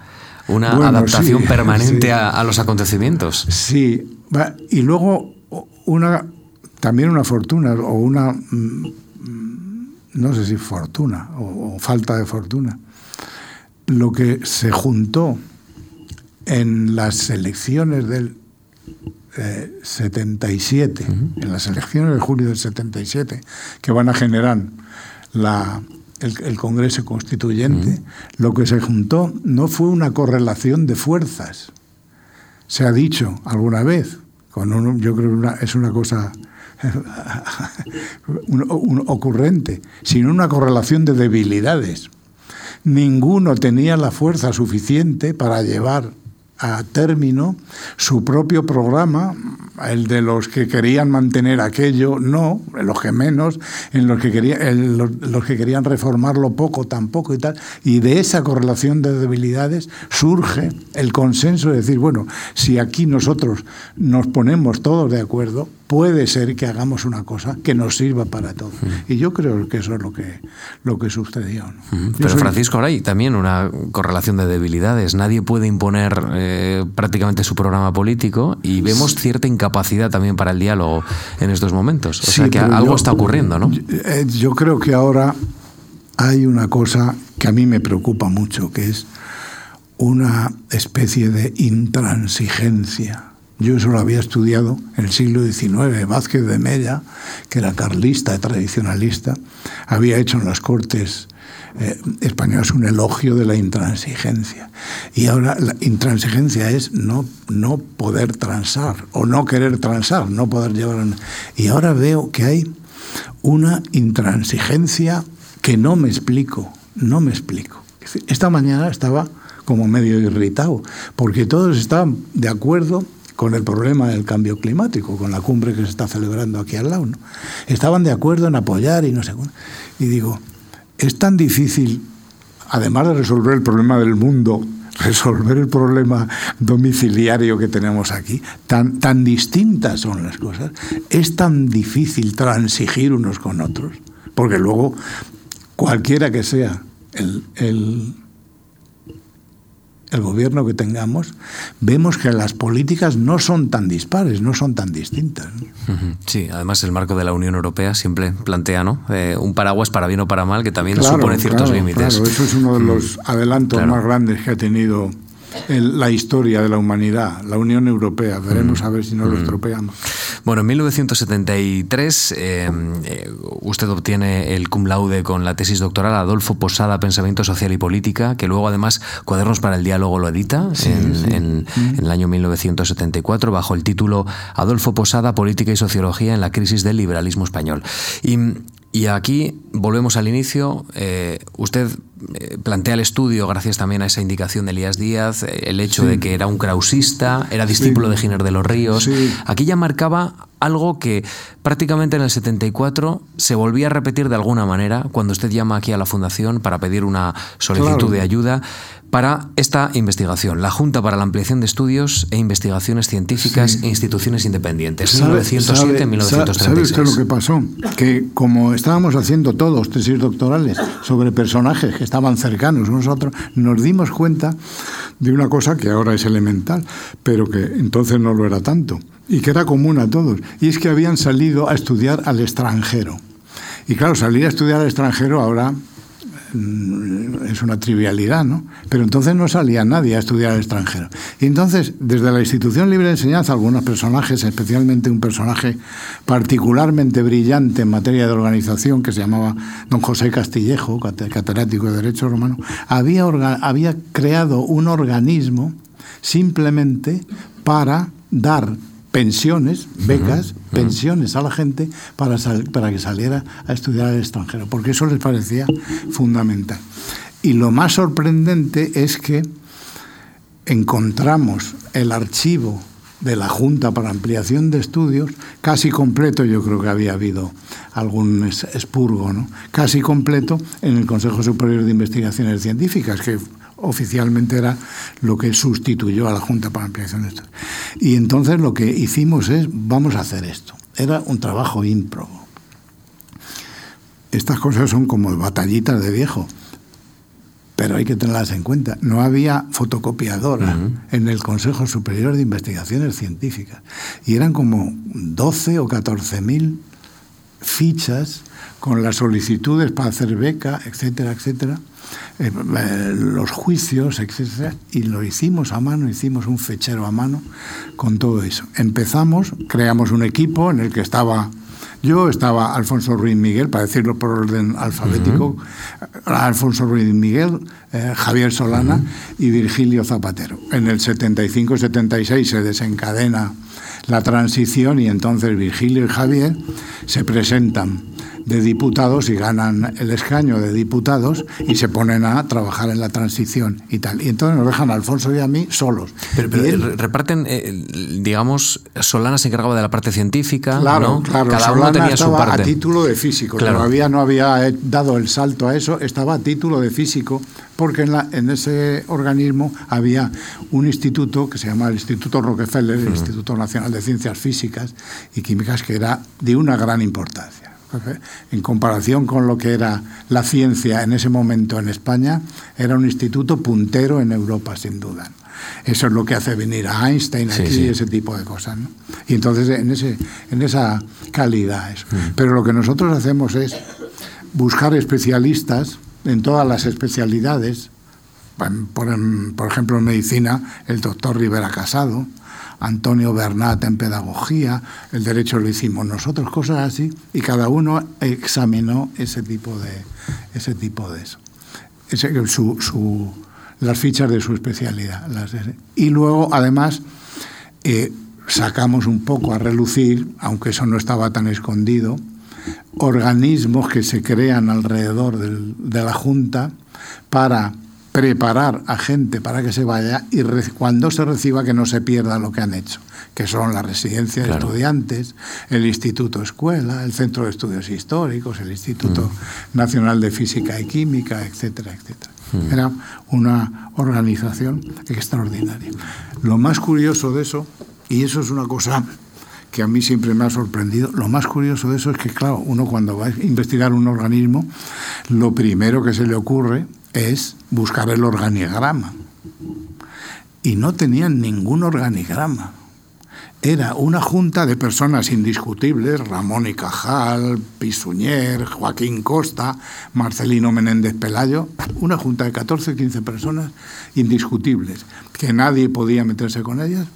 una adaptación permanente a, los acontecimientos. Sí, y luego una también una fortuna o una mm, no sé si fortuna o, falta de fortuna. Lo que se juntó en las elecciones del 77, eh, en las elecciones de julio del 77, que van a generar la, el, Congreso Constituyente, lo que se juntó no fue una correlación de fuerzas. Se ha dicho alguna vez, con yo creo que es una cosa un, ocurrente, sino una correlación de debilidades. Ninguno tenía la fuerza suficiente para llevar a término su propio programa, el de los que querían mantener aquello, no, los que menos, en los que, querían, los, que querían reformarlo poco, tampoco y tal. Y de esa correlación de debilidades surge el consenso de decir, bueno, si aquí nosotros nos ponemos todos de acuerdo, puede ser que hagamos una cosa que nos sirva para todos. Y yo creo que eso es lo que, lo que sucedió. Pero Francisco, ahora hay también una correlación de debilidades. Nadie puede imponer eh, prácticamente su programa político y vemos cierta incapacidad también para el diálogo en estos momentos. O sea que algo está ocurriendo, ¿no? Eh, yo creo que ahora hay una cosa que a mí me preocupa mucho, que es una especie de intransigencia yo eso lo había estudiado en el siglo XIX. Vázquez de Mella, que era carlista, tradicionalista, había hecho en las Cortes eh, españolas un elogio de la intransigencia. Y ahora la intransigencia es no, no poder transar o no querer transar, no poder llevar... Y ahora veo que hay una intransigencia que no me explico, no me explico. Esta mañana estaba como medio irritado, porque todos estaban de acuerdo con el problema del cambio climático, con la cumbre que se está celebrando aquí al lado. ¿no? Estaban de acuerdo en apoyar y no sé. Y digo, es tan difícil, además de resolver el problema del mundo, resolver el problema domiciliario que tenemos aquí, tan, tan distintas son las cosas, es tan difícil transigir unos con otros, porque luego cualquiera que sea el, el el gobierno que tengamos, vemos que las políticas no son tan dispares, no son tan distintas. Sí, además el marco de la Unión Europea siempre plantea ¿no? Eh, un paraguas para bien o para mal que también supone ciertos límites. Claro, eso es uno de los adelantos más grandes que ha tenido la historia de la humanidad, la Unión Europea. Veremos a ver si no lo estropeamos. Bueno, en 1973 eh, eh, usted obtiene el cum laude con la tesis doctoral Adolfo Posada, Pensamiento Social y Política, que luego además Cuadernos para el Diálogo lo edita en, el año 1974 bajo el título Adolfo Posada, Política y Sociología en la crisis del liberalismo español. Y y aquí volvemos al inicio. Eh, usted plantea el estudio gracias también a esa indicación de Elías Díaz, eh, el hecho de que era un krausista, era discípulo de Giner de los Ríos. Aquí ya marcaba algo que prácticamente en el 74 se volvía a repetir de alguna manera cuando usted llama aquí a la Fundación para pedir una solicitud de ayuda para esta investigación, la Junta para la Ampliación de Estudios e Investigaciones Científicas e Instituciones Independientes, 1907-1936. ¿Sabe usted lo que pasó? Que como estábamos haciendo todos tesis doctorales sobre personajes que estaban cercanos nosotros, nos dimos cuenta de una cosa que ahora es elemental, pero que entonces no lo era tanto, y que era común a todos, y es que habían salido a estudiar al extranjero. Y claro, salir a estudiar al extranjero ahora Mm, es una trivialidad, ¿no? Pero entonces no salía nadie a estudiar al extranjero. Y entonces, desde la institución libre de enseñanza, algunos personajes, especialmente un personaje particularmente brillante en materia de organización, que se llamaba don José Castillejo, catedrático de Derecho Romano, había, había creado un organismo simplemente para dar pensiones, becas, pensiones a la gente para, para que saliera a estudiar al extranjero, porque eso les parecía fundamental. Y lo más sorprendente es que encontramos el archivo de la Junta para Ampliación de Estudios, casi completo, yo creo que había habido algún expurgo, ¿no? casi completo en el Consejo Superior de Investigaciones Científicas, que oficialmente era lo que sustituyó a la Junta para Ampliación de Estudios. Y entonces lo que hicimos es, vamos a hacer esto. Era un trabajo ímprobo. Estas cosas son como batallitas de viejo. pero hay que tenerlas en cuenta. No había fotocopiadora en el Consejo Superior de Investigaciones Científicas y eran como 12 o 14 mil fichas con las solicitudes para hacer beca, etcétera, etcétera, eh, eh, los juicios, etcétera, y lo hicimos a mano, hicimos un fechero a mano con todo eso. Empezamos, creamos un equipo en el que estaba yo, estaba Alfonso Ruiz Miguel, para decirlo por orden alfabético, Alfonso Ruiz Miguel, eh, Javier Solana y Virgilio Zapatero. En el 75-76 se desencadena la transición y entonces Virgilio y Javier se presentan de diputados y ganan el escaño de diputados y se ponen a trabajar en la transición y tal. Y entonces nos dejan a Alfonso y a mí solos. Pero, reparten, eh, digamos, Solana se encargaba de la parte científica. Claro, claro. Cada uno tenía su parte. a título de físico. Todavía no había dado el salto a eso, estaba a título de físico porque en, la, en ese organismo había un instituto que se llama el Instituto Rockefeller, el Instituto Nacional de Ciencias Físicas y Químicas, que era de una gran importancia en comparación con lo que era la ciencia en ese momento en España, era un instituto puntero en Europa, sin duda. Eso es lo que hace venir a Einstein aquí y ese tipo de cosas. Y entonces en, ese, en esa calidad. Eso. Mm. Pero lo que nosotros hacemos es buscar especialistas en todas las especialidades. Por, por ejemplo, en medicina, el doctor Rivera Casado, Antonio Bernat en pedagogía, el derecho lo hicimos nosotros, cosas así, y cada uno examinó ese tipo de, ese tipo de eso. las fichas de su especialidad. y luego, además, eh, sacamos un poco a relucir, aunque eso no estaba tan escondido, organismos que se crean alrededor de la Junta para preparar a gente para que se vaya y cuando se reciba que no se pierda lo que han hecho, que son la residencia de estudiantes, el Instituto Escuela, el Centro de Estudios Históricos, el Instituto mm. Nacional de Física y Química, etcétera, etcétera. Mm. Era una organización extraordinaria. Lo más curioso de eso, y eso es una cosa que a mí siempre me ha sorprendido. Lo más curioso de eso es que, claro, uno cuando va a investigar un organismo, lo primero que se le ocurre es buscar el organigrama. Y no tenían ningún organigrama. Era una junta de personas indiscutibles, Ramón y Cajal, Pisuñer, Joaquín Costa, Marcelino Menéndez Pelayo, una junta de 14 o 15 personas indiscutibles, que nadie podía meterse con ellas,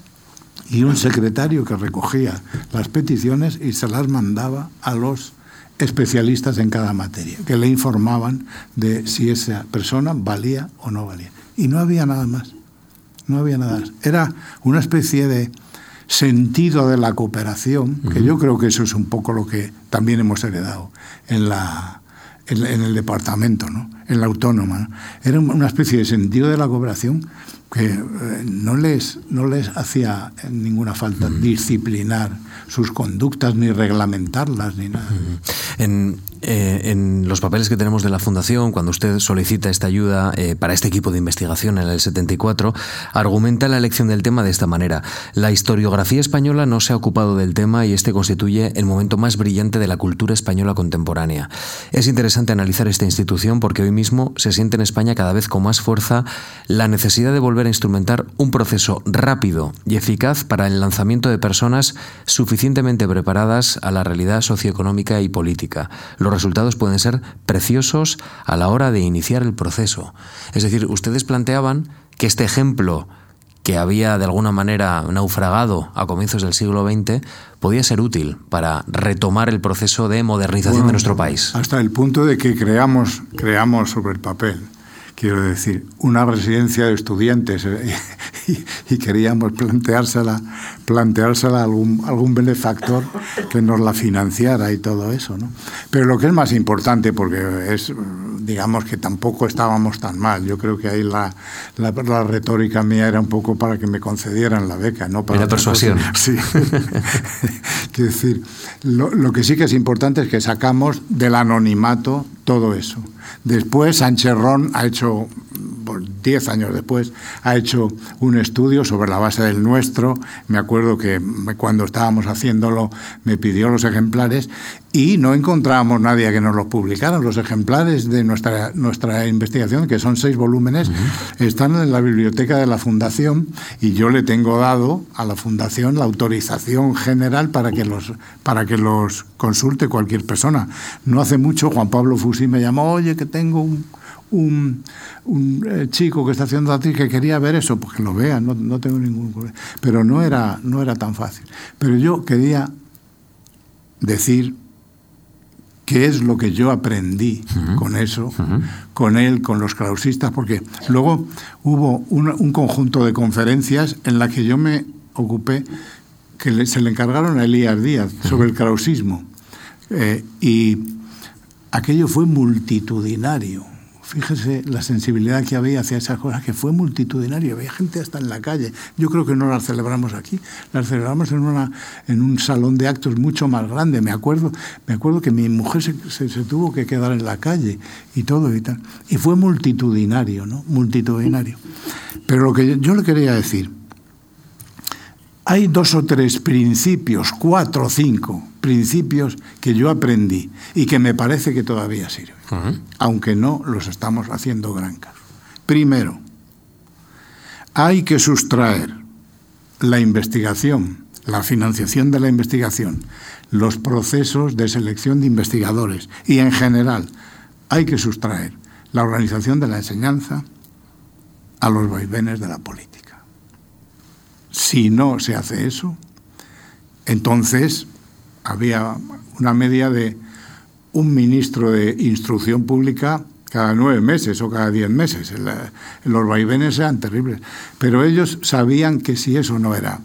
y un secretario que recogía las peticiones y se las mandaba a los especialistas en cada materia, que le informaban de si esa persona valía o no valía. Y no había nada más. No había nada más. Era una especie de sentido de la cooperación, que yo creo que eso es un poco lo que también hemos heredado en, la, en, el departamento, ¿no? en la autónoma. Era una especie de sentido de la cooperación que eh, no les, no les hacía ninguna falta disciplinar sus conductas ni reglamentarlas ni nada. En, eh, en los papeles que tenemos de la Fundación, cuando usted solicita esta ayuda eh, para este equipo de investigación en el 74, argumenta la elección del tema de esta manera. La historiografía española no se ha ocupado del tema y este constituye el momento más brillante de la cultura española contemporánea. Es interesante analizar esta institución porque hoy mismo se siente en España cada vez con más fuerza la necesidad de volver a instrumentar un proceso rápido y eficaz para el lanzamiento de personas suficientemente preparadas a la realidad socioeconómica y política resultados pueden ser preciosos a la hora de iniciar el proceso. Es decir, ustedes planteaban que este ejemplo que había de alguna manera naufragado a comienzos del siglo XX, podía ser útil para retomar el proceso de modernización de nuestro país. Hasta el punto de que creamos, creamos sobre el papel quiero decir, una residencia de estudiantes eh, y, queríamos planteársela, planteársela a algún, algún benefactor que nos la financiara y todo eso. ¿no? Pero lo que es más importante, porque es, digamos que tampoco estábamos tan mal, yo creo que ahí la, la, retórica mía era un poco para que me concedieran la beca, no para... La persuasión. Sí. quiero decir, lo, lo que sí que es importante es que sacamos del anonimato todo eso. Después Sánchez Ron ha hecho diez años después, ha hecho un estudio sobre la base del nuestro. Me acuerdo que cuando estábamos haciéndolo me pidió los ejemplares y no encontrábamos nadie que nos los publicara. Los ejemplares de nuestra, nuestra investigación, que son seis volúmenes, están en la biblioteca de la Fundación y yo le tengo dado a la Fundación la autorización general para que los, para que los consulte cualquier persona. No hace mucho Juan Pablo Fusí me llamó, oye, que tengo un, un, eh, chico que está haciendo actriz que quería ver eso, pues que lo vea, no, no tengo ningún problema. Pero no era, no era tan fácil. Pero yo quería decir qué es lo que yo aprendí con eso, con él, con los clausistas, porque luego hubo un, conjunto de conferencias en las que yo me ocupé, que se le encargaron a Elías Díaz sobre el clausismo. Eh, y aquello fue multitudinario. Fíjese la sensibilidad que había hacia esas cosas, que fue multitudinario, había gente hasta en la calle. Yo creo que no las celebramos aquí, las celebramos en, una, en un salón de actos mucho más grande. Me acuerdo, me acuerdo que mi mujer se, se, tuvo que quedar en la calle y todo y tal. Y fue multitudinario, ¿no? Multitudinario. Pero lo que yo le quería decir, hay dos o tres principios, cuatro o cinco principios que yo aprendí y que me parece que todavía sirven, aunque no los estamos haciendo gran caso. Primero, hay que sustraer la investigación, la financiación de la investigación, los procesos de selección de investigadores y en general hay que sustraer la organización de la enseñanza a los vaivenes de la política. Si no se hace eso, entonces había una media de un ministro de instrucción pública cada nueve meses o cada diez meses. Los vaivenes eran terribles. Pero ellos sabían que si eso no era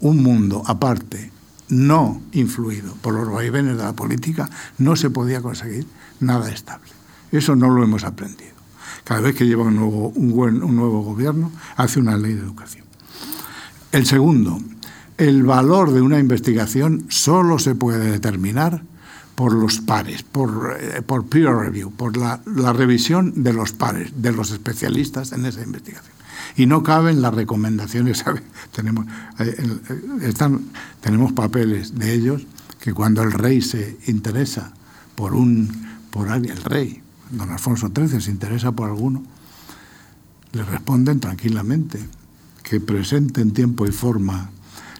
un mundo aparte, no influido por los vaivenes de la política, no se podía conseguir nada estable. Eso no lo hemos aprendido. Cada vez que lleva un nuevo, un nuevo gobierno, hace una ley de educación. El segundo, el valor de una investigación solo se puede determinar por los pares, por, eh, por peer review, por la, revisión de los pares, de los especialistas en esa investigación. Y no caben las recomendaciones. Tenemos, eh, eh, están, tenemos papeles de ellos que cuando el rey se interesa por un por alguien, el rey, don Alfonso XIII, se interesa por alguno, le responden tranquilamente que presente en tiempo y forma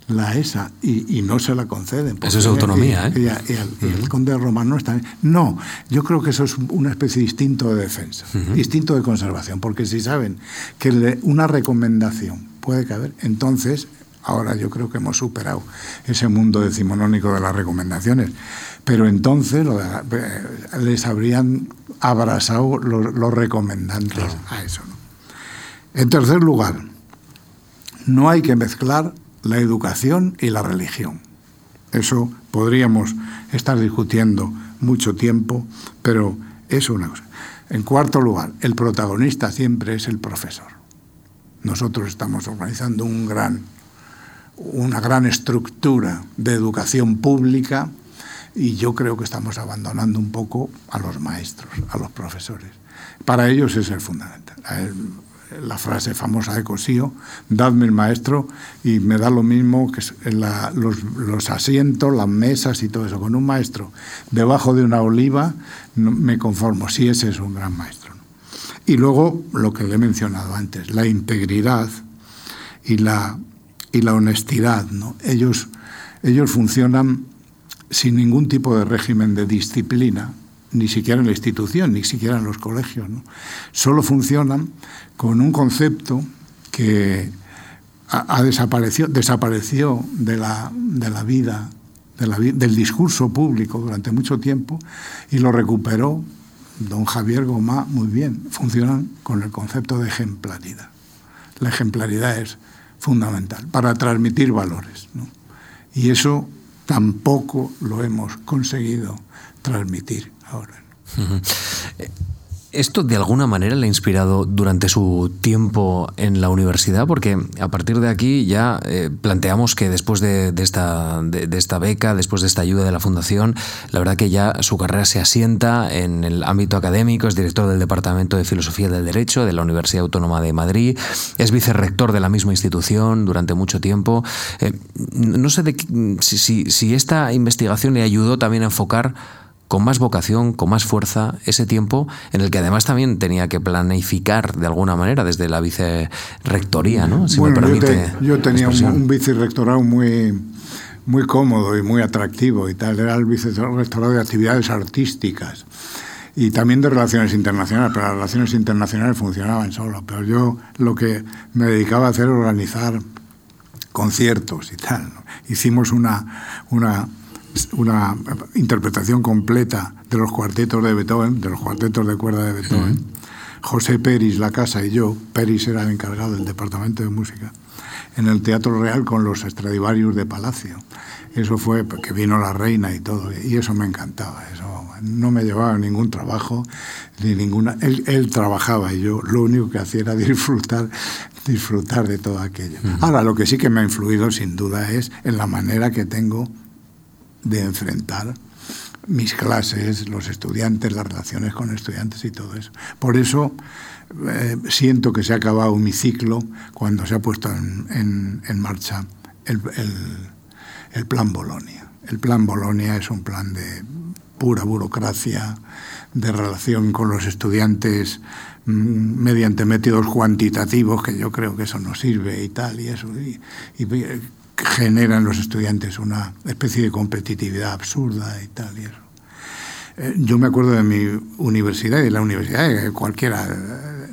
la ESA y, no se la conceden. Eso es autonomía, ¿eh? Y, el, conde romano está... No, yo creo que eso es una especie de instinto de defensa, instinto de conservación, porque si saben que una recomendación puede caber, entonces ahora yo creo que hemos superado ese mundo decimonónico de las recomendaciones, pero entonces eh, les habrían abrazado los, recomendantes a eso. En tercer lugar, no hay que mezclar la educación y la religión. Eso podríamos estar discutiendo mucho tiempo, pero es una cosa. En cuarto lugar, el protagonista siempre es el profesor. Nosotros estamos organizando un gran, una gran estructura de educación pública y yo creo que estamos abandonando un poco a los maestros, a los profesores. Para ellos es el fundamental la frase famosa de Cosío, dadme el maestro y me da lo mismo que los, asientos, las mesas y todo eso. Con un maestro debajo de una oliva me conformo, si ese es un gran maestro. Y luego lo que le he mencionado antes, la integridad y la, y la honestidad. ¿no? Ellos, ellos funcionan sin ningún tipo de régimen de disciplina, ni siquiera en la institución, ni siquiera en los colegios. Solo funcionan con un concepto que ha, desaparecido, desapareció de la, de la vida, del discurso público durante mucho tiempo y lo recuperó don Javier Gomá muy bien. Funcionan con el concepto de ejemplaridad. La ejemplaridad es fundamental para transmitir valores. Y eso tampoco lo hemos conseguido transmitir ahora. ¿Esto de alguna manera le ha inspirado durante su tiempo en la universidad? Porque a partir de aquí ya eh, planteamos que después de, esta, beca, después de esta ayuda de la Fundación, la verdad que ya su carrera se asienta en el ámbito académico, es director del Departamento de Filosofía del Derecho de la Universidad Autónoma de Madrid, es vicerrector de la misma institución durante mucho tiempo. Eh, no sé de, si esta investigación le ayudó también a enfocar con más vocación, con más fuerza, ese tiempo en el que además también tenía que planificar de alguna manera desde la vicerrectoría, ¿no? Si me permite yo, tenía un, vicerrectorado muy, muy cómodo y muy atractivo y tal. Era el vicerrectorado de actividades artísticas y también de relaciones internacionales, pero las relaciones internacionales funcionaban solo. Pero yo lo que me dedicaba a hacer era organizar conciertos y tal. Hicimos una, una una interpretación completa de los cuartetos de Beethoven, de los cuartetos de cuerda de Beethoven. José Peris, la casa y yo, Peris era el encargado del departamento de música, en el Teatro Real con los Stradivarius de Palacio. Eso fue porque vino la reina y todo, y eso me encantaba. Eso no me llevaba ningún trabajo, ni ninguna. Él, él trabajaba y yo lo único que hacía era disfrutar, disfrutar de todo aquello. Ahora, lo que sí que me ha influido, sin duda, es en la manera que tengo de enfrentar mis clases, los estudiantes, las relaciones con estudiantes y todo eso. Por eso eh, siento que se ha acabado mi ciclo cuando se ha puesto en, marcha el, plan Bolonia. El plan Bolonia es un plan de pura burocracia, de relación con los estudiantes mm, mediante métodos cuantitativos, que yo creo que eso no sirve y tal, y eso. genera en los estudiantes una especie de competitividad absurda y tal. Y eso. Eh, yo me acuerdo de mi universidad y de la universidad de cualquiera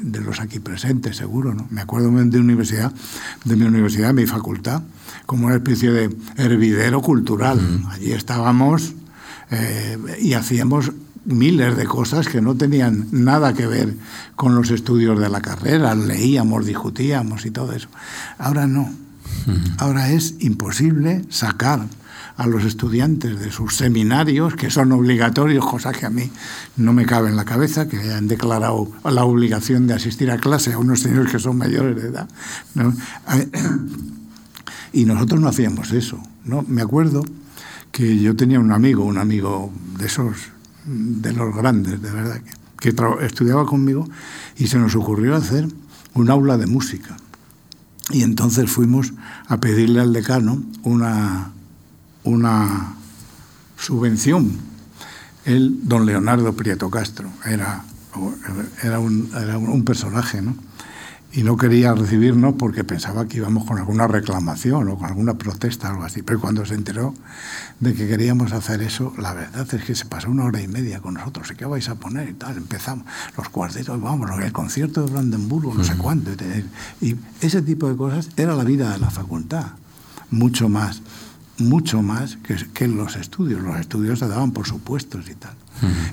de los aquí presentes, seguro, ¿no? Me acuerdo de universidad, de mi universidad, mi facultad, como una especie de hervidero cultural. Allí estábamos eh, y hacíamos miles de cosas que no tenían nada que ver con los estudios de la carrera, leíamos, discutíamos y todo eso. Ahora no. Ahora es imposible sacar a los estudiantes de sus seminarios, que son obligatorios, cosa que a mí no me cabe en la cabeza, que hayan declarado la obligación de asistir a clase a unos señores que son mayores de edad. Y nosotros no hacíamos eso. ¿no? Me acuerdo que yo tenía un amigo, un amigo de esos, de los grandes, de verdad, que, que estudiaba conmigo y se nos ocurrió hacer un aula de música. Y entonces fuimos a pedirle al decano una, una subvención. Él, don Leonardo Prieto Castro, era, era, un, era un personaje, ¿no? Y no quería recibirnos porque pensaba que íbamos con alguna reclamación o con alguna protesta o algo así. Pero cuando se enteró de que queríamos hacer eso, la verdad es que se pasó una hora y media con nosotros. ¿Y qué vais a poner? Y tal, empezamos. Los cuartetos, vamos, el concierto de Brandenburgo, no sé cuánto. Y ese tipo de cosas era la vida de la facultad. Mucho más, mucho más que, que los estudios. Los estudios se daban por supuestos y tal.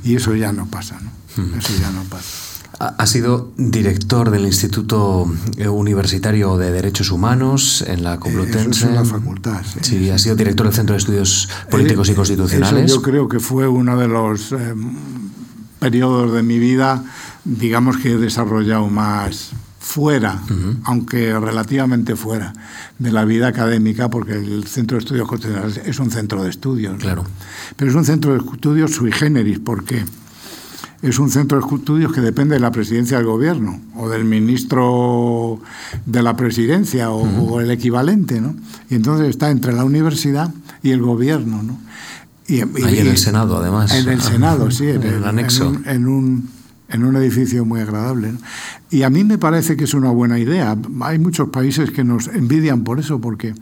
Y eso ya no pasa, ¿no? Eso ya no pasa. Ha sido director del Instituto Universitario de Derechos Humanos en la Complutense. en la facultad, sí. Sí, ha sido director del Centro de Estudios Políticos y Constitucionales. Eso yo creo que fue uno de los eh, periodos de mi vida, digamos que he desarrollado más fuera, aunque relativamente fuera, de la vida académica, porque el Centro de Estudios Constitucionales es un centro de estudios. Claro. Pero es un centro de estudios sui generis, ¿por qué? Es un centro de estudios que depende de la presidencia del gobierno o del ministro de la presidencia o, el equivalente, ¿no? Y entonces está entre la universidad y el gobierno, ¿no? Y, Ahí en el Senado, además. En el Senado, sí, en, el anexo. En un, en un, edificio muy agradable. Y a mí me parece que es una buena idea. Hay muchos países que nos envidian por eso, porque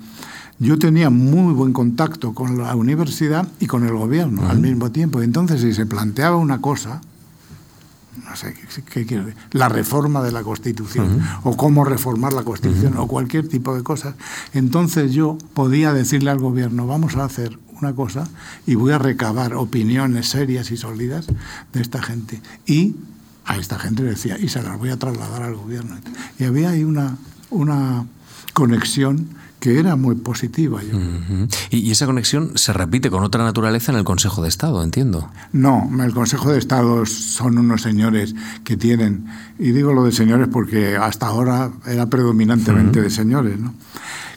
yo tenía muy buen contacto con la universidad y con el gobierno al mismo tiempo. Entonces, si se planteaba una cosa, no sé qué, quiere decir, la reforma de la Constitución o cómo reformar la Constitución o cualquier tipo de cosas, entonces yo podía decirle al gobierno, vamos a hacer una cosa y voy a recabar opiniones serias y sólidas de esta gente. Y a esta gente le decía, y se las voy a trasladar al gobierno. Y había ahí una, una conexión que era muy positiva. Yo. ¿Y esa conexión se repite con otra naturaleza en el Consejo de Estado, entiendo? No, el Consejo de Estado son unos señores que tienen, y digo lo de señores porque hasta ahora era predominantemente de señores, ¿no?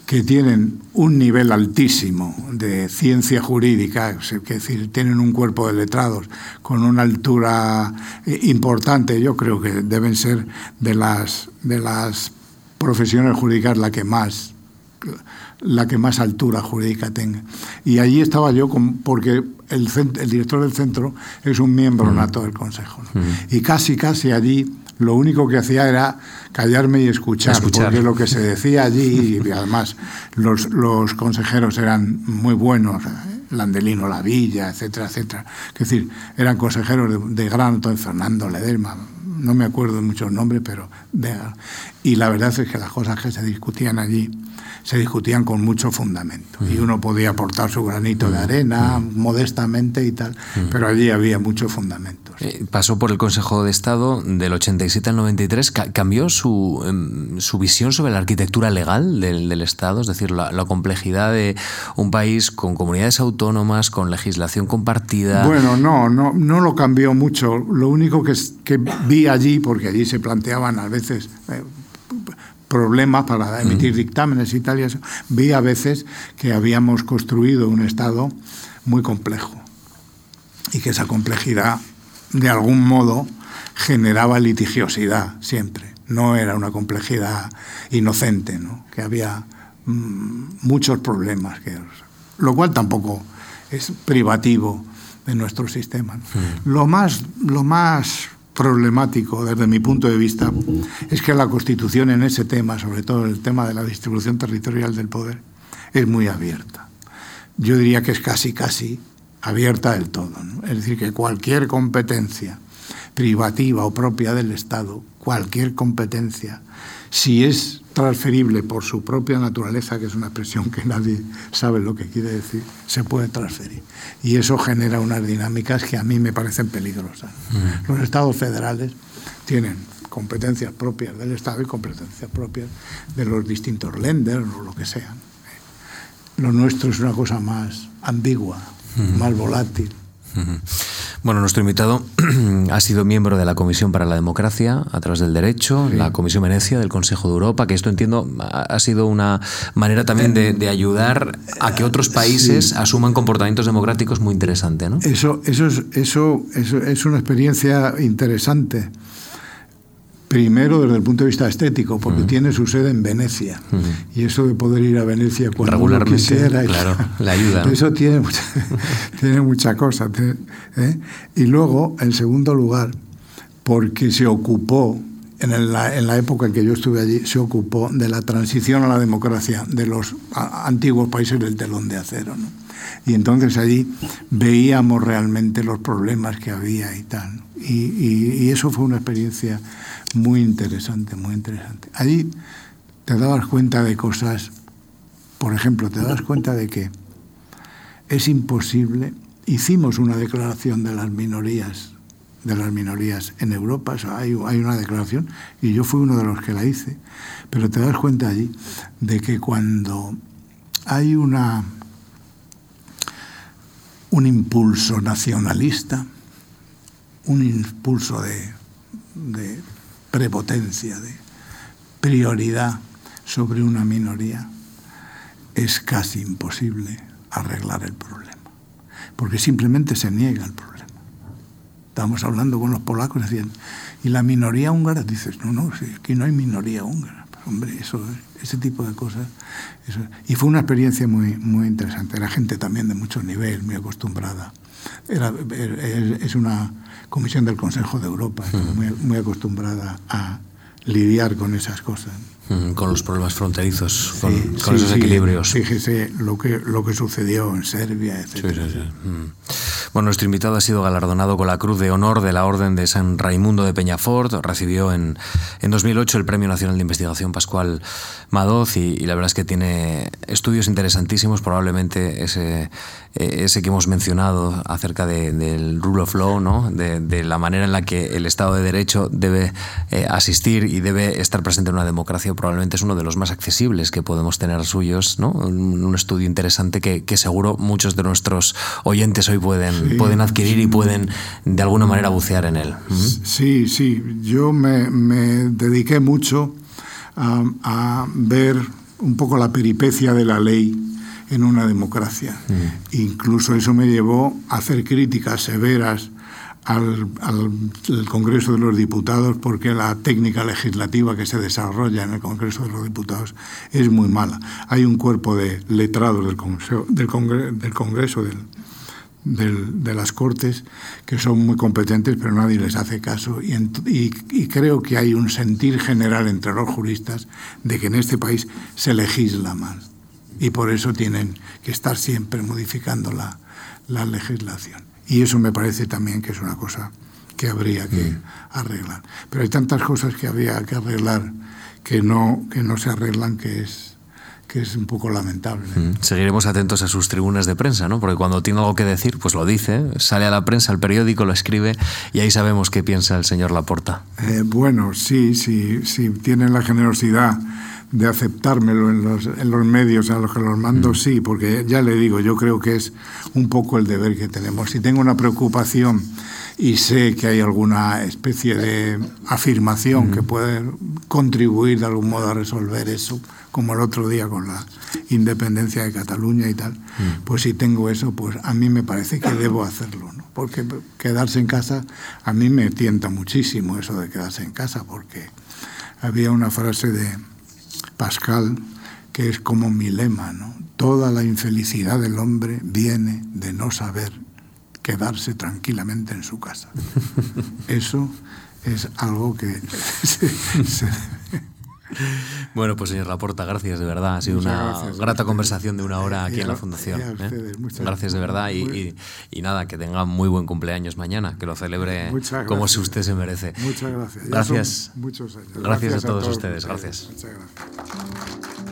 que tienen un nivel altísimo de ciencia jurídica, es decir, tienen un cuerpo de letrados con una altura eh, importante, yo creo que deben ser de las, de las profesiones jurídicas la que más la que más altura jurídica tenga. Y allí estaba yo porque el, el director del centro es un miembro nato del Consejo. Y casi, casi allí lo único que hacía era callarme y escuchar, porque lo que se decía allí, y además los, los consejeros eran muy buenos, Landelino La Villa, etcétera, etcétera. Es decir, eran consejeros de, de gran, Fernando Lederman, no me acuerdo de muchos nombres, pero de, y la verdad es que las cosas que se discutían allí se discutían con mucho fundamento. Y uno podía aportar su granito de arena modestamente y tal, pero allí había mucho fundamento. Eh, pasó por el Consejo de Estado del 87 al 93. ¿Cambió su, em, su visión sobre la arquitectura legal del, del Estado? Es decir, la, la, complejidad de un país con comunidades autónomas, con legislación compartida. Bueno, no, no, no lo cambió mucho. Lo único que, que vi allí, porque allí se planteaban a veces... Eh, problemas para emitir dictámenes y tal, y eso, vi a veces que habíamos construido un Estado muy complejo y que esa complejidad, de algún modo, generaba litigiosidad siempre. No era una complejidad inocente, ¿no? que había mm, muchos problemas, que, lo cual tampoco es privativo de nuestro sistema. Lo, más, lo más problemático desde mi punto de vista es que la Constitución en ese tema, sobre todo el tema de la distribución territorial del poder, es muy abierta. Yo diría que es casi, casi abierta del todo. Es decir, que cualquier competencia privativa o propia del Estado, cualquier competencia, si es transferible por su propia naturaleza, que es una expresión que nadie sabe lo que quiere decir, se puede transferir. Y eso genera unas dinámicas que a mí me parecen peligrosas. Mm. Los estados federales tienen competencias propias del Estado y competencias propias de los distintos lenders o lo que sean. Lo nuestro es una cosa más ambigua, mm. más volátil. Bueno, nuestro invitado ha sido miembro de la Comisión para la Democracia a través del Derecho, la Comisión Venecia del Consejo de Europa, que esto entiendo ha sido una manera también de, ayudar a que otros países asuman comportamientos democráticos muy interesante, ¿no? Eso, eso, es, eso, eso es una experiencia interesante. Primero desde el punto de vista estético, porque tiene su sede en Venecia. Y eso de poder ir a Venecia cuando uno quisiera. Claro, le ayuda. Eso tiene mucha, tiene mucha cosa. ¿eh? Y luego, en segundo lugar, porque se ocupó, en la, en la, época en que yo estuve allí, se ocupó de la transición a la democracia de los antiguos países del telón de acero. ¿no? Y entonces allí veíamos realmente los problemas que había y tal. Y, eso fue una experiencia muy interesante, muy interesante. Allí te dabas cuenta de cosas, por ejemplo, te das cuenta de que es imposible, hicimos una declaración de las minorías, de las minorías en Europa, hay una declaración y yo fui uno de los que la hice, pero te das cuenta allí de que cuando hay una un impulso nacionalista, un impulso de, prepotencia, de prioridad sobre una minoría, es casi imposible arreglar el problema, porque simplemente se niega el problema. Estábamos hablando con los polacos, decían, ¿y la minoría húngara? Dices, no, no, aquí no hay minoría húngara. Hombre, eso, ese tipo de cosas. Y fue una experiencia muy, muy interesante. Era gente también de mucho nivel, muy acostumbrada. Era, es una Comisión del Consejo de Europa, muy, acostumbrada a lidiar con esas cosas. con los problemas fronterizos, con, esos equilibrios. Fíjese lo que, lo que sucedió en Serbia, etc. Bueno, nuestro invitado ha sido galardonado con la Cruz de Honor de la Orden de San Raimundo de Peñafort. Recibió en, en 2008 el Premio Nacional de Investigación Pascual Madoz y, la verdad es que tiene estudios interesantísimos, probablemente ese, ese que hemos mencionado acerca del rule of law, ¿no? De, la manera en la que el Estado de Derecho debe eh, asistir y debe estar presente en una democracia, probablemente es uno de los más accesibles que podemos tener suyos, ¿no? Un, estudio interesante que, seguro muchos de nuestros oyentes hoy pueden, pueden adquirir y pueden de alguna manera bucear en él. Sí, sí, yo me, me dediqué mucho a, a ver un poco la peripecia de la ley en una democracia. Mm. Incluso eso me llevó a hacer críticas severas al, Congreso de los Diputados porque la técnica legislativa que se desarrolla en el Congreso de los Diputados es muy mala. Hay un cuerpo de letrados del Congreso, del, Congreso de las Cortes que son muy competentes, pero nadie les hace caso. Y, y, creo que hay un sentir general entre los juristas de que en este país se legisla mal y por eso tienen que estar siempre modificando la, la legislación. Y eso me parece también que es una cosa que habría que mm. arreglar. Pero hay tantas cosas que habría que arreglar que no, que no se arreglan que es que es un poco lamentable. Mm. Seguiremos atentos a sus tribunas de prensa, ¿no? Porque cuando tiene algo que decir, pues lo dice, sale a la prensa, al periódico, lo escribe y ahí sabemos qué piensa el señor Laporta. Eh, bueno, sí, sí, sí, tienen la generosidad de aceptármelo en los, en los medios a los que los mando, mm. sí, porque ya le digo, yo creo que es un poco el deber que tenemos. Si tengo una preocupación y sé que hay alguna especie de afirmación mm. que puede contribuir de algún modo a resolver eso, como el otro día con la independencia de Cataluña y tal, mm. pues si tengo eso, pues a mí me parece que debo hacerlo, ¿no? Porque quedarse en casa, a mí me tienta muchísimo eso de quedarse en casa, porque había una frase de Pascal, que es como mi lema, ¿no? Toda la infelicidad del hombre viene de no saber quedarse tranquilamente en su casa. Eso es algo que se, Bueno, pues señor Laporta, gracias de verdad. Ha sido una grata conversación de una hora aquí en la Fundación. ¿eh? Gracias de verdad y, nada, que tenga muy buen cumpleaños mañana, que lo celebre como si usted se merece. Muchas gracias. Gracias. Gracias, a todos, ustedes. Gracias. Muchas gracias.